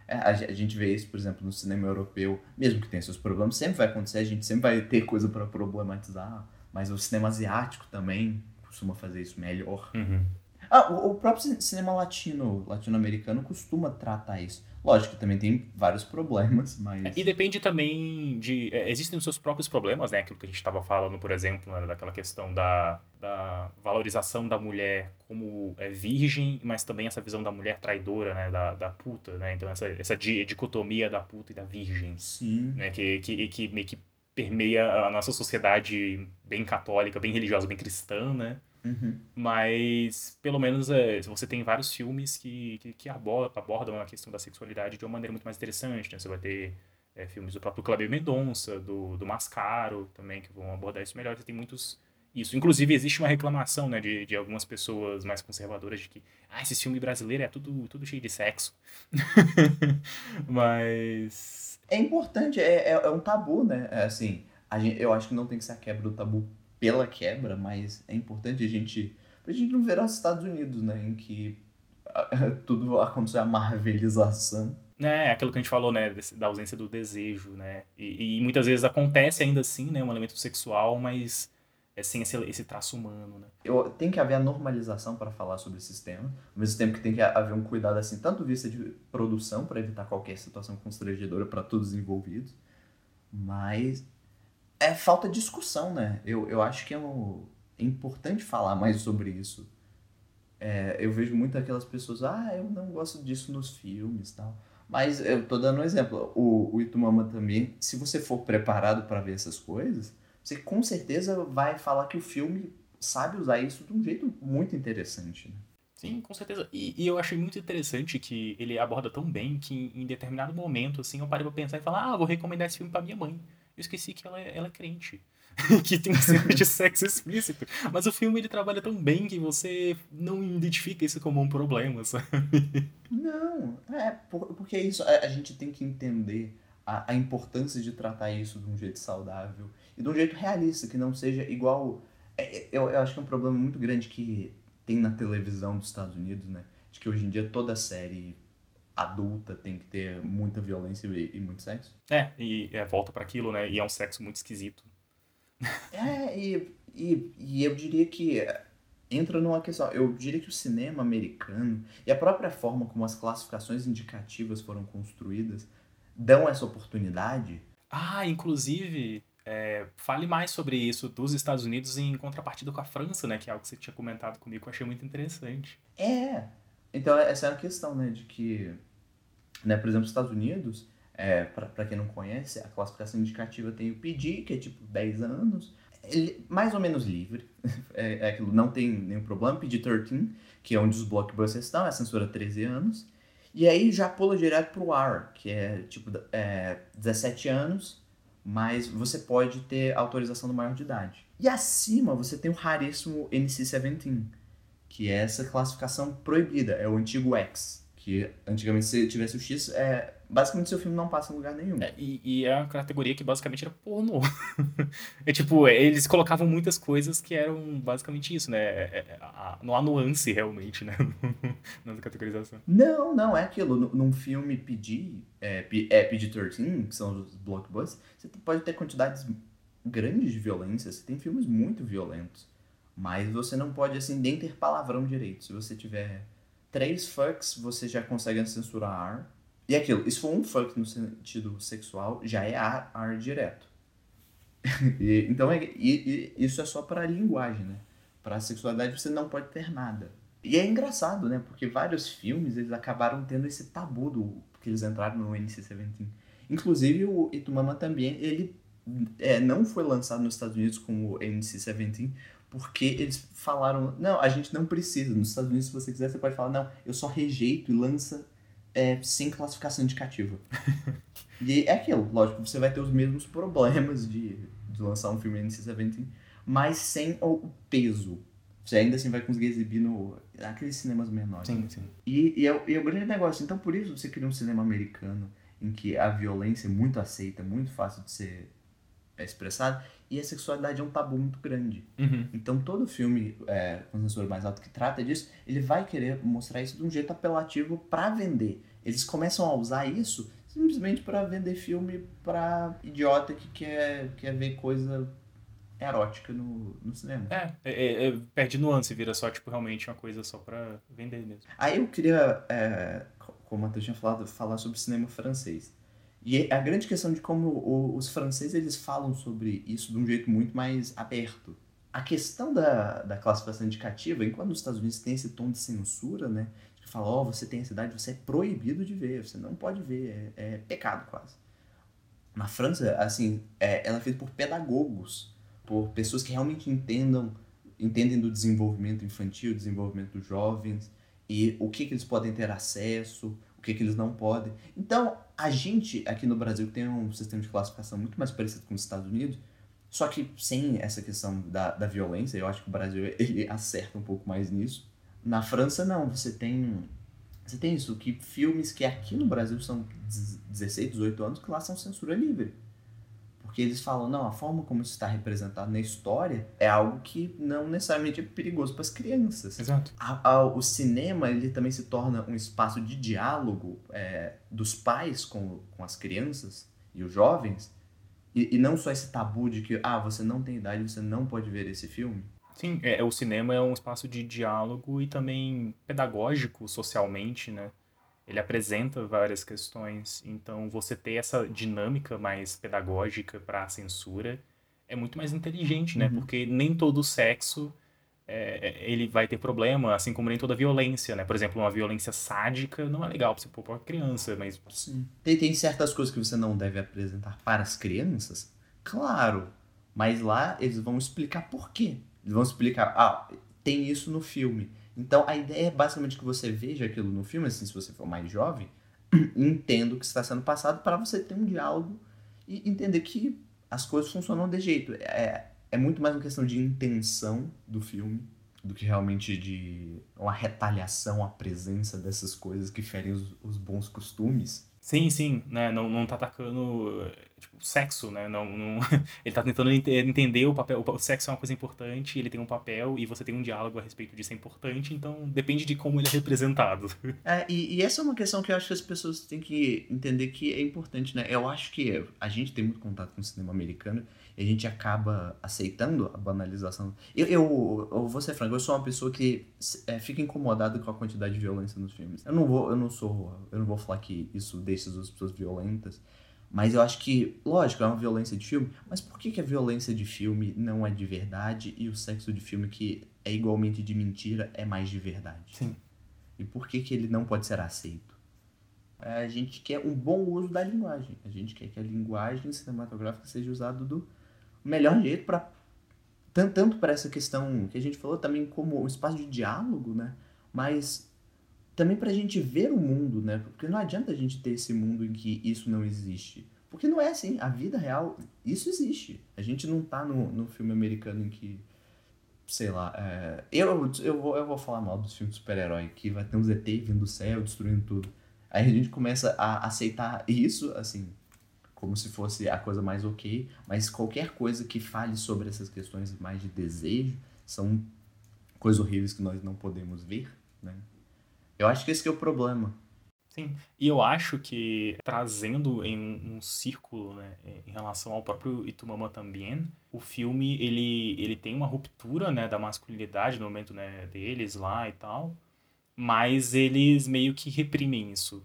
É, a, a, gente vê isso, por exemplo, no cinema europeu, mesmo que tenha seus problemas, sempre vai acontecer, a gente sempre vai ter coisa para problematizar, mas o cinema asiático também, costuma fazer isso melhor. Uhum. Ah, o, o próprio cinema latino, latino-americano costuma tratar isso. Lógico que também tem vários problemas, mas. E depende também de. é, Existem os seus próprios problemas, né? Aquilo que a gente estava falando, por exemplo, né, daquela questão da, da valorização da mulher como é, virgem, mas também essa visão da mulher traidora, né? Da, da puta, né? Então, essa, essa di- dicotomia da puta e da virgem, Sim. né? Que, que, que meio que permeia a nossa sociedade bem católica, bem religiosa, bem cristã, né? Uhum. Mas, pelo menos, é, você tem vários filmes que, que, que abo- abordam a questão da sexualidade de uma maneira muito mais interessante, né? Você vai ter é, filmes do próprio Kleber Mendonça, do, do Mascaro também, que vão abordar isso melhor. Você tem muitos... Isso. Inclusive, existe uma reclamação, né, de, de algumas pessoas mais conservadoras de que ah, esse filme brasileiro é tudo, tudo cheio de sexo. Mas... É importante, é, é, é um tabu, né? É assim, a gente, eu acho que não tem que ser a quebra do tabu pela quebra, mas é importante a gente. Pra gente não virar os Estados Unidos, né? Em que ah, tudo aconteceu a marvelização. É, aquilo que a gente falou, né, da ausência do desejo, né, e, e muitas vezes acontece ainda assim, né, um elemento sexual, mas é sem esse, esse traço humano, né. Eu, tem que haver a normalização para falar sobre esses temas, ao mesmo tempo que tem que haver um cuidado, assim, tanto vista de produção, para evitar qualquer situação constrangedora para todos os envolvidos, mas é falta de discussão, né? Eu, eu acho que é, um, é importante falar mais sobre isso. É, eu vejo muito aquelas pessoas, ah, eu não gosto disso nos filmes tal. Mas eu tô dando um exemplo. O, o Itumama também, se você for preparado para ver essas coisas, você com certeza vai falar que o filme sabe usar isso de um jeito muito interessante. Né? Sim, com certeza. E, e eu achei muito interessante que ele aborda tão bem que em determinado momento, assim, eu parei pra pensar e falar, ah, vou recomendar esse filme pra minha mãe. Eu esqueci que ela é, ela é crente. que tem cena de sexo explícito. Mas o filme ele trabalha tão bem que você não identifica isso como um problema, sabe? Não, é por- porque isso a, a gente tem que entender a, a importância de tratar isso de um jeito saudável e de um jeito realista, que não seja igual. é- é- eu, eu acho que é um problema muito grande que tem na televisão dos Estados Unidos, né? De que hoje em dia toda série adulta tem que ter muita violência e, e muito sexo. É, e é, volta pra aquilo, né? E é um sexo muito esquisito. É, e, e, e eu diria que entra numa questão. Eu diria que o cinema americano e a própria forma como as classificações indicativas foram construídas dão essa oportunidade. Ah, inclusive, é, fale mais sobre isso dos Estados Unidos em contrapartida com a França, né? Que é algo que você tinha comentado comigo que eu achei muito interessante. É. Então, essa é a questão, né? De que, né, por exemplo, os Estados Unidos, é, para quem não conhece, a classificação indicativa tem o PG, que é tipo 10 anos, ele, mais ou menos livre, é, é aquilo, não tem nenhum problema, PG-13, que é onde os blockbusters estão, é censura 13 anos, e aí já pula direto pro R, que é tipo é, 17 anos, mas você pode ter autorização do maior de idade. E acima você tem o raríssimo NC-17, que é essa classificação proibida, é o antigo X, que antigamente se tivesse o X, é, basicamente seu filme não passa em lugar nenhum. É, e, e é uma categoria que basicamente era pornô. é tipo, eles colocavam muitas coisas que eram basicamente isso, né? É, é, a- não há nuance realmente, né? Na categorização. Não, não, é aquilo. Num- Num filme PG, é, P- é PG-13, que são os blockbusters, você pode ter quantidades grandes de violência, você tem filmes muito violentos. Mas você não pode, assim, nem ter palavrão direito. Se você tiver três fucks, você já consegue censurar. E é aquilo, se for um fuck no sentido sexual, já é R, R direto. E- então, é, e- e isso é só para linguagem, né? Para sexualidade você não pode ter nada. E é engraçado, né? Porque vários filmes eles acabaram tendo esse tabu do que eles entraram no NC-17. Inclusive o Itumama também, ele é, não foi lançado nos Estados Unidos como NC-17 porque eles falaram, não, a gente não precisa. Nos Estados Unidos, se você quiser, você pode falar, não, eu só rejeito e lança é, sem classificação indicativa. e é aquilo, lógico, você vai ter os mesmos problemas de, de lançar um filme NC-17, mas sem o peso. Você ainda assim vai conseguir exibir no, naqueles cinemas menores. Sim, sim. E, e, é, o- e é o grande negócio. Então, por isso, você cria um cinema americano em que a violência é muito aceita, muito fácil de ser expressada, e a sexualidade é um tabu muito grande. Uhum. Então, todo filme é, com censura mais alta que trata disso, ele vai querer mostrar isso de um jeito apelativo para vender. Eles começam a usar isso simplesmente para vender filme para idiota que quer, quer ver coisa erótica no, no cinema. É, é, é, perde nuance, vira só, tipo, realmente uma coisa só pra vender mesmo. Aí eu queria, é, como a tinha falado, falar sobre cinema francês. E a grande questão de como os franceses eles falam sobre isso de um jeito muito mais aberto. A questão da, da classificação indicativa, enquanto nos Estados Unidos tem esse tom de censura, né? Que fala, ó, oh, você tem essa idade, você é proibido de ver, você não pode ver, é, é pecado quase. Na França, assim, é, ela é feita por pedagogos, por pessoas que realmente entendam, entendem do desenvolvimento infantil, desenvolvimento dos jovens, e o que, que eles podem ter acesso, que, que eles não podem. Então, a gente aqui no Brasil tem um sistema de classificação muito mais parecido com os Estados Unidos, só que sem essa questão da, da violência, eu acho que o Brasil ele acerta um pouco mais nisso. Na França, não, você tem você tem isso, que filmes que aqui no Brasil são 16, 18 anos, que lá são censura livre. Porque eles falam, não, a forma como isso está representado na história é algo que não necessariamente é perigoso para as crianças. Exato. A, a, o cinema, ele também se torna um espaço de diálogo é, dos pais com, com as crianças e os jovens, e, e não só esse tabu de que, ah, você não tem idade, você não pode ver esse filme. Sim, é, o cinema é um espaço de diálogo e também pedagógico socialmente, né? Ele apresenta várias questões. Então, você ter essa dinâmica mais pedagógica para a censura é muito mais inteligente, né? Uhum. Porque nem todo sexo é, é, ele vai ter problema, assim como nem toda violência, né? Por exemplo, uma violência sádica não é legal para você pôr para criança, mas... Sim. Tem, tem certas coisas que você não deve apresentar para as crianças? Claro, mas lá eles vão explicar por quê. Eles vão explicar, ah, tem isso no filme então a ideia é basicamente que você veja aquilo no filme, assim, se você for mais jovem, entenda o que está sendo passado para você ter um diálogo e entender que as coisas funcionam de jeito. É, é muito mais uma questão de intenção do filme do que realmente de uma retaliação à presença dessas coisas que ferem os, os bons costumes. Sim, sim, né? Não, não tá atacando tipo, sexo, né? Não, não... Ele tá tentando entender o papel. O sexo é uma coisa importante, ele tem um papel e você tem um diálogo a respeito disso é importante, então depende de como ele é representado. É, e, e essa é uma questão que eu acho que as pessoas têm que entender que é importante, né? Eu acho que a gente tem muito contato com o cinema americano e a gente acaba aceitando a banalização. Eu, eu, eu vou ser franco, eu sou uma pessoa que é, fica incomodada com a quantidade de violência nos filmes. Eu não vou, eu não sou, eu não vou falar que isso deixa as pessoas violentas, mas eu acho que, lógico, é uma violência de filme, mas por que, que a violência de filme não é de verdade e o sexo de filme que é igualmente de mentira é mais de verdade? Sim. E por que, que ele não pode ser aceito? A gente quer um bom uso da linguagem. A gente quer que a linguagem cinematográfica seja usada do melhor jeito para tanto para essa questão que a gente falou também como um espaço de diálogo, né? Mas também para a gente ver o mundo, né? Porque não adianta a gente ter esse mundo em que isso não existe. Porque não é assim. A vida real, isso existe. A gente não tá no, no filme americano em que, sei lá, é... eu, eu, vou, eu vou falar mal dos filmes de super-herói, que vai ter um ZT vindo do céu, destruindo tudo. Aí a gente começa a aceitar isso, assim, como se fosse a coisa mais ok, mas qualquer coisa que fale sobre essas questões mais de desejo são coisas horríveis que nós não podemos ver, né? Eu acho que esse que é o problema. Sim, e eu acho que trazendo em um círculo, né, em relação ao próprio Itumama também, o filme ele, ele tem uma ruptura, né, da masculinidade no momento, né, deles lá e tal, mas eles meio que reprimem isso.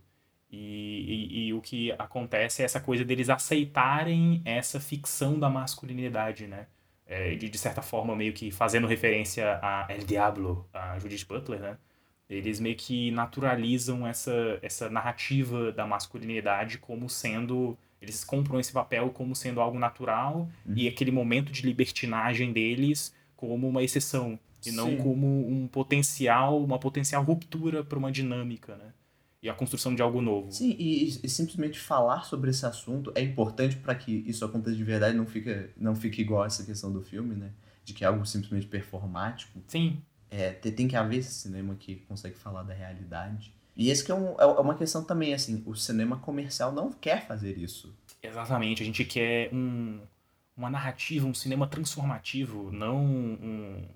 E, e, e, o que acontece é essa coisa deles aceitarem essa ficção da masculinidade, né? É, de, de certa forma, meio que fazendo referência a El Diablo, a Judith Butler, né? Eles meio que naturalizam essa, essa narrativa da masculinidade como sendo. Eles compram esse papel como sendo algo natural uhum. e aquele momento de libertinagem deles como uma exceção. E Sim. não como um potencial, uma potencial ruptura para uma dinâmica, né? E a construção de algo novo. Sim, e, e simplesmente falar sobre esse assunto é importante para que isso aconteça de verdade, não fique, não fique igual essa questão do filme, né? De que é algo simplesmente performático. Sim. É, tem que haver esse cinema que consegue falar da realidade. E esse que é, um, é, é uma questão também, assim, o cinema comercial não quer fazer isso. Exatamente, a gente quer um, uma narrativa, um cinema transformativo, não um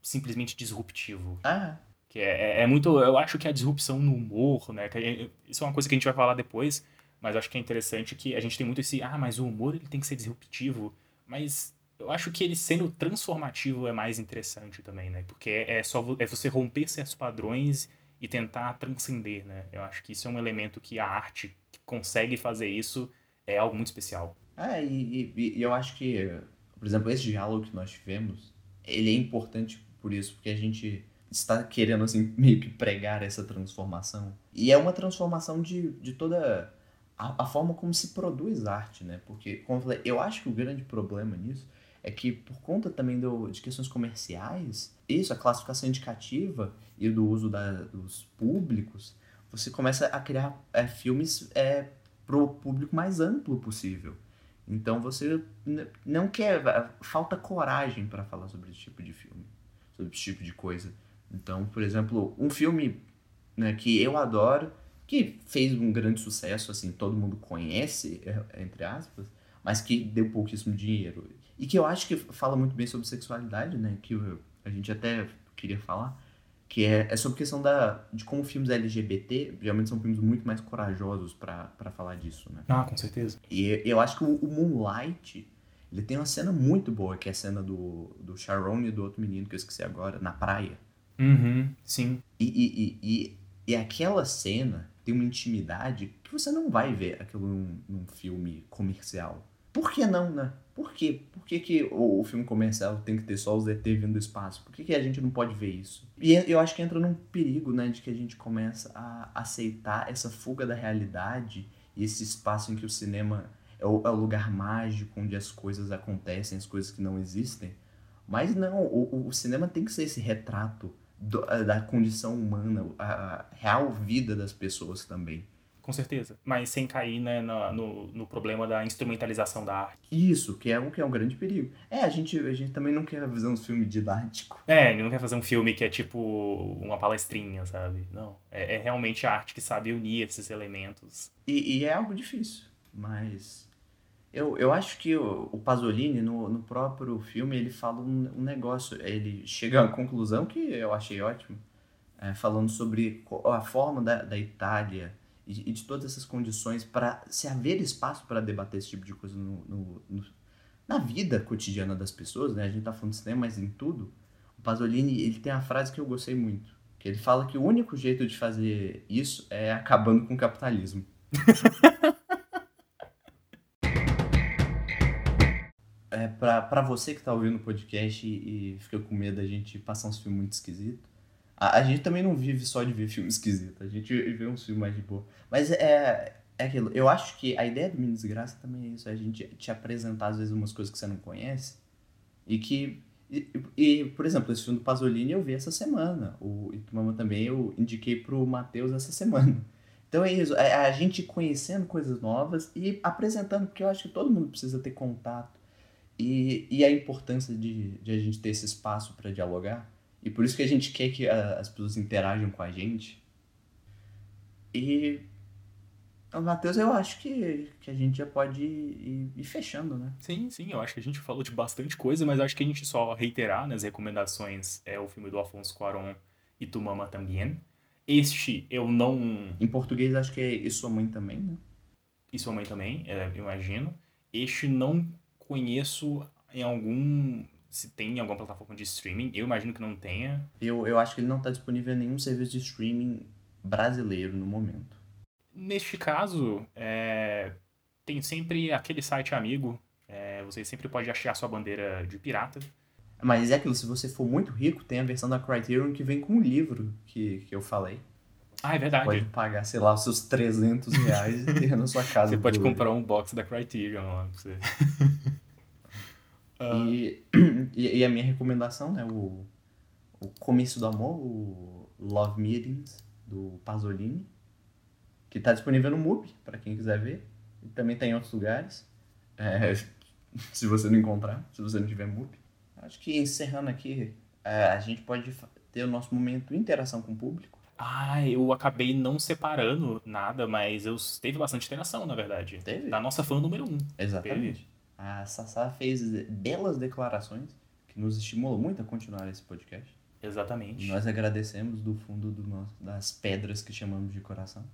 simplesmente disruptivo. Ah, que é, é, é, muito. Eu acho que a disrupção no humor, né? Que isso é uma coisa que a gente vai falar depois, mas acho que é interessante que a gente tem muito esse. Ah, mas o humor ele tem que ser disruptivo. Mas Eu acho que ele sendo transformativo é mais interessante também, né? Porque é, é só é você romper certos padrões e tentar transcender, né? Eu acho que isso é um elemento que a arte que consegue fazer isso é algo muito especial. É, e, e, e eu acho que, por exemplo, esse diálogo que nós tivemos, ele é importante por isso, porque a gente está querendo, assim, meio que pregar essa transformação. E é uma transformação de, de toda a, a forma como se produz arte, né? Porque, como eu falei, eu acho que o grande problema nisso é que por conta também do, de questões comerciais, isso, a classificação indicativa e do uso da, dos públicos, você começa a criar é, filmes é, para o público mais amplo possível. Então você não quer, falta coragem para falar sobre esse tipo de filme, sobre esse tipo de coisa. Então, por exemplo, um filme né, que eu adoro, que fez um grande sucesso, assim, todo mundo conhece, é, entre aspas, mas que deu pouquíssimo dinheiro e que eu acho que fala muito bem sobre sexualidade, né? Que a gente até queria falar. Que é, é sobre a questão da, de como filmes LGBT geralmente são filmes muito mais corajosos para falar disso, né? Ah, com certeza. E eu acho que o, o, Moonlight, ele tem uma cena muito boa, que é a cena do, do Sharon e do outro menino, que eu esqueci agora, na praia. Uhum, sim. E, e, e, e, aquela cena tem uma intimidade que você não vai ver aquilo num, num filme comercial. Por que não, né? Por quê? Por que, que o, o, filme comercial tem que ter só os ET vindo do espaço? Por que, que a gente não pode ver isso? E eu acho que entra num perigo, né? De que a gente começa a aceitar essa fuga da realidade e esse espaço em que o cinema é o, é o lugar mágico onde as coisas acontecem, as coisas que não existem. Mas não, o, o cinema tem que ser esse retrato do, da condição humana, a, real vida das pessoas também com certeza. Mas sem cair né, no, no, no, problema da instrumentalização da arte. Isso, que é um, que é um grande perigo. É, a gente, a gente também não quer fazer um filme didático. É, ele não quer fazer um filme que é tipo uma palestrinha, sabe? Não. É, é realmente a arte que sabe unir esses elementos. E, e é algo difícil, mas. Eu, eu acho que o, o Pasolini, no, no próprio filme, ele fala um, um negócio. Ele chega uma conclusão que eu achei ótimo, é, falando sobre a forma da, da Itália e, e de todas essas condições para se haver espaço para debater esse tipo de coisa no, no, no, na vida cotidiana das pessoas, né? A gente tá falando de cinema, mas em tudo. O Pasolini, ele tem uma frase que eu gostei muito, que ele fala que o único jeito de fazer isso é acabando com o capitalismo. é, para você que está ouvindo o podcast e, e fica com medo da gente passar uns filmes muito esquisitos, a, a, gente também não vive só de ver filme esquisito, a gente vê um filme mais de boa. Mas é, é aquilo, eu acho que a ideia do Mini Desgraça também é isso, é a gente te apresentar às vezes umas coisas que você não conhece e que... E, e por exemplo, esse filme do Pasolini eu vi essa semana, o Itumama também eu indiquei pro Matheus essa semana. Então é isso, é a gente conhecendo coisas novas e apresentando, porque eu acho que todo mundo precisa ter contato. E, e a importância de, de a gente ter esse espaço para dialogar. E por isso que a gente quer que a, as pessoas interajam com a gente. E. Matheus, eu acho que, que a gente já pode ir, ir, fechando, né? Sim, sim, eu acho que a gente falou de bastante coisa, mas acho que a gente só reiterar nas recomendações é o filme do Afonso Cuarón e Tu Mama Também. Este eu não. Em português acho que é E Sua Mãe Também, né? E Sua Mãe Também, é, eu imagino. Este não conheço em algum se tem alguma plataforma de streaming. Eu imagino que não tenha. Eu, eu acho que ele não está disponível em nenhum serviço de streaming brasileiro no momento. Neste caso, é, tem sempre aquele site amigo. É, você sempre pode achar sua bandeira de pirata. Mas é aquilo, se você for muito rico, tem a versão da Criterion que vem com o livro que, que eu falei. Ah, é verdade. Pode pagar, sei lá, os seus 300 reais e ter na sua casa. Você pode comprar um box da Criterion lá pra você. E, e, a minha recomendação, né? O, o Comício do Amor, o Love Meetings, do Pasolini, que está disponível no MUBI, para quem quiser ver. E também tem tá em outros lugares, é, se você não encontrar, se você não tiver MUBI. Acho que encerrando aqui, é, a gente pode ter o nosso momento de interação com o público. Ah, eu acabei não separando nada, mas eu teve bastante interação, na verdade. Teve? Da nossa fã número um. Exatamente. A Sassá fez belas declarações que nos estimulam muito a continuar esse podcast. Exatamente. E nós agradecemos do fundo do nosso, das pedras que chamamos de coração.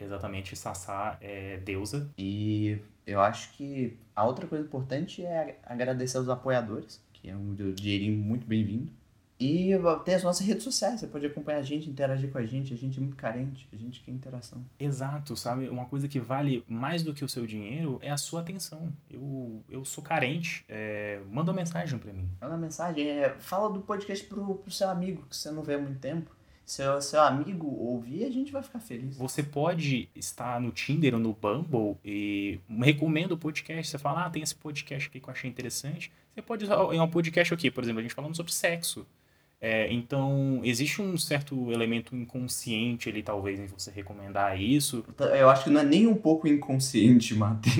Exatamente, Sassá é deusa. E eu acho que a outra coisa importante é agradecer aos apoiadores, que é um dinheirinho muito bem-vindo. E tem as nossas redes sociais, você pode acompanhar a gente, interagir com a gente, a gente é muito carente, a gente quer interação. Exato, sabe? Uma coisa que vale mais do que o seu dinheiro é a sua atenção. Eu, eu sou carente, é, manda uma mensagem para mim. Manda mensagem, é, fala do podcast pro, pro seu amigo que você não vê há muito tempo seu, seu amigo ouvir, a gente vai ficar feliz. Você pode estar no Tinder ou no Bumble e recomenda o podcast. Você fala, ah, tem esse podcast aqui que eu achei interessante. Você pode usar em um podcast aqui, por exemplo, a gente falando sobre sexo. É, então, existe um certo elemento inconsciente ali, talvez, em você recomendar isso. Eu acho que não é nem um pouco inconsciente, Matheus.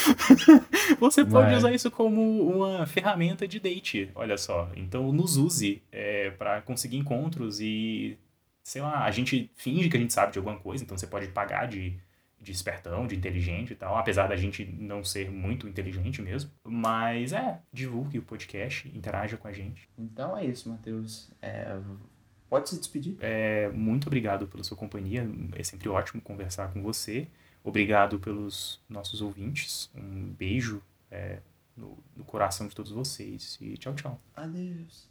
você pode Mas... usar isso como uma ferramenta de date, olha só. Então, nos use é, para conseguir encontros e, sei lá, a gente finge que a gente sabe de alguma coisa, então você pode pagar de de espertão, de inteligente e tal, apesar da gente não ser muito inteligente mesmo. Mas é, divulgue o podcast, interaja com a gente. Então é isso, Matheus. É, pode se despedir. É, muito obrigado pela sua companhia. É sempre ótimo conversar com você. Obrigado pelos nossos ouvintes. Um beijo é, no, no coração de todos vocês. E tchau, tchau. Adeus.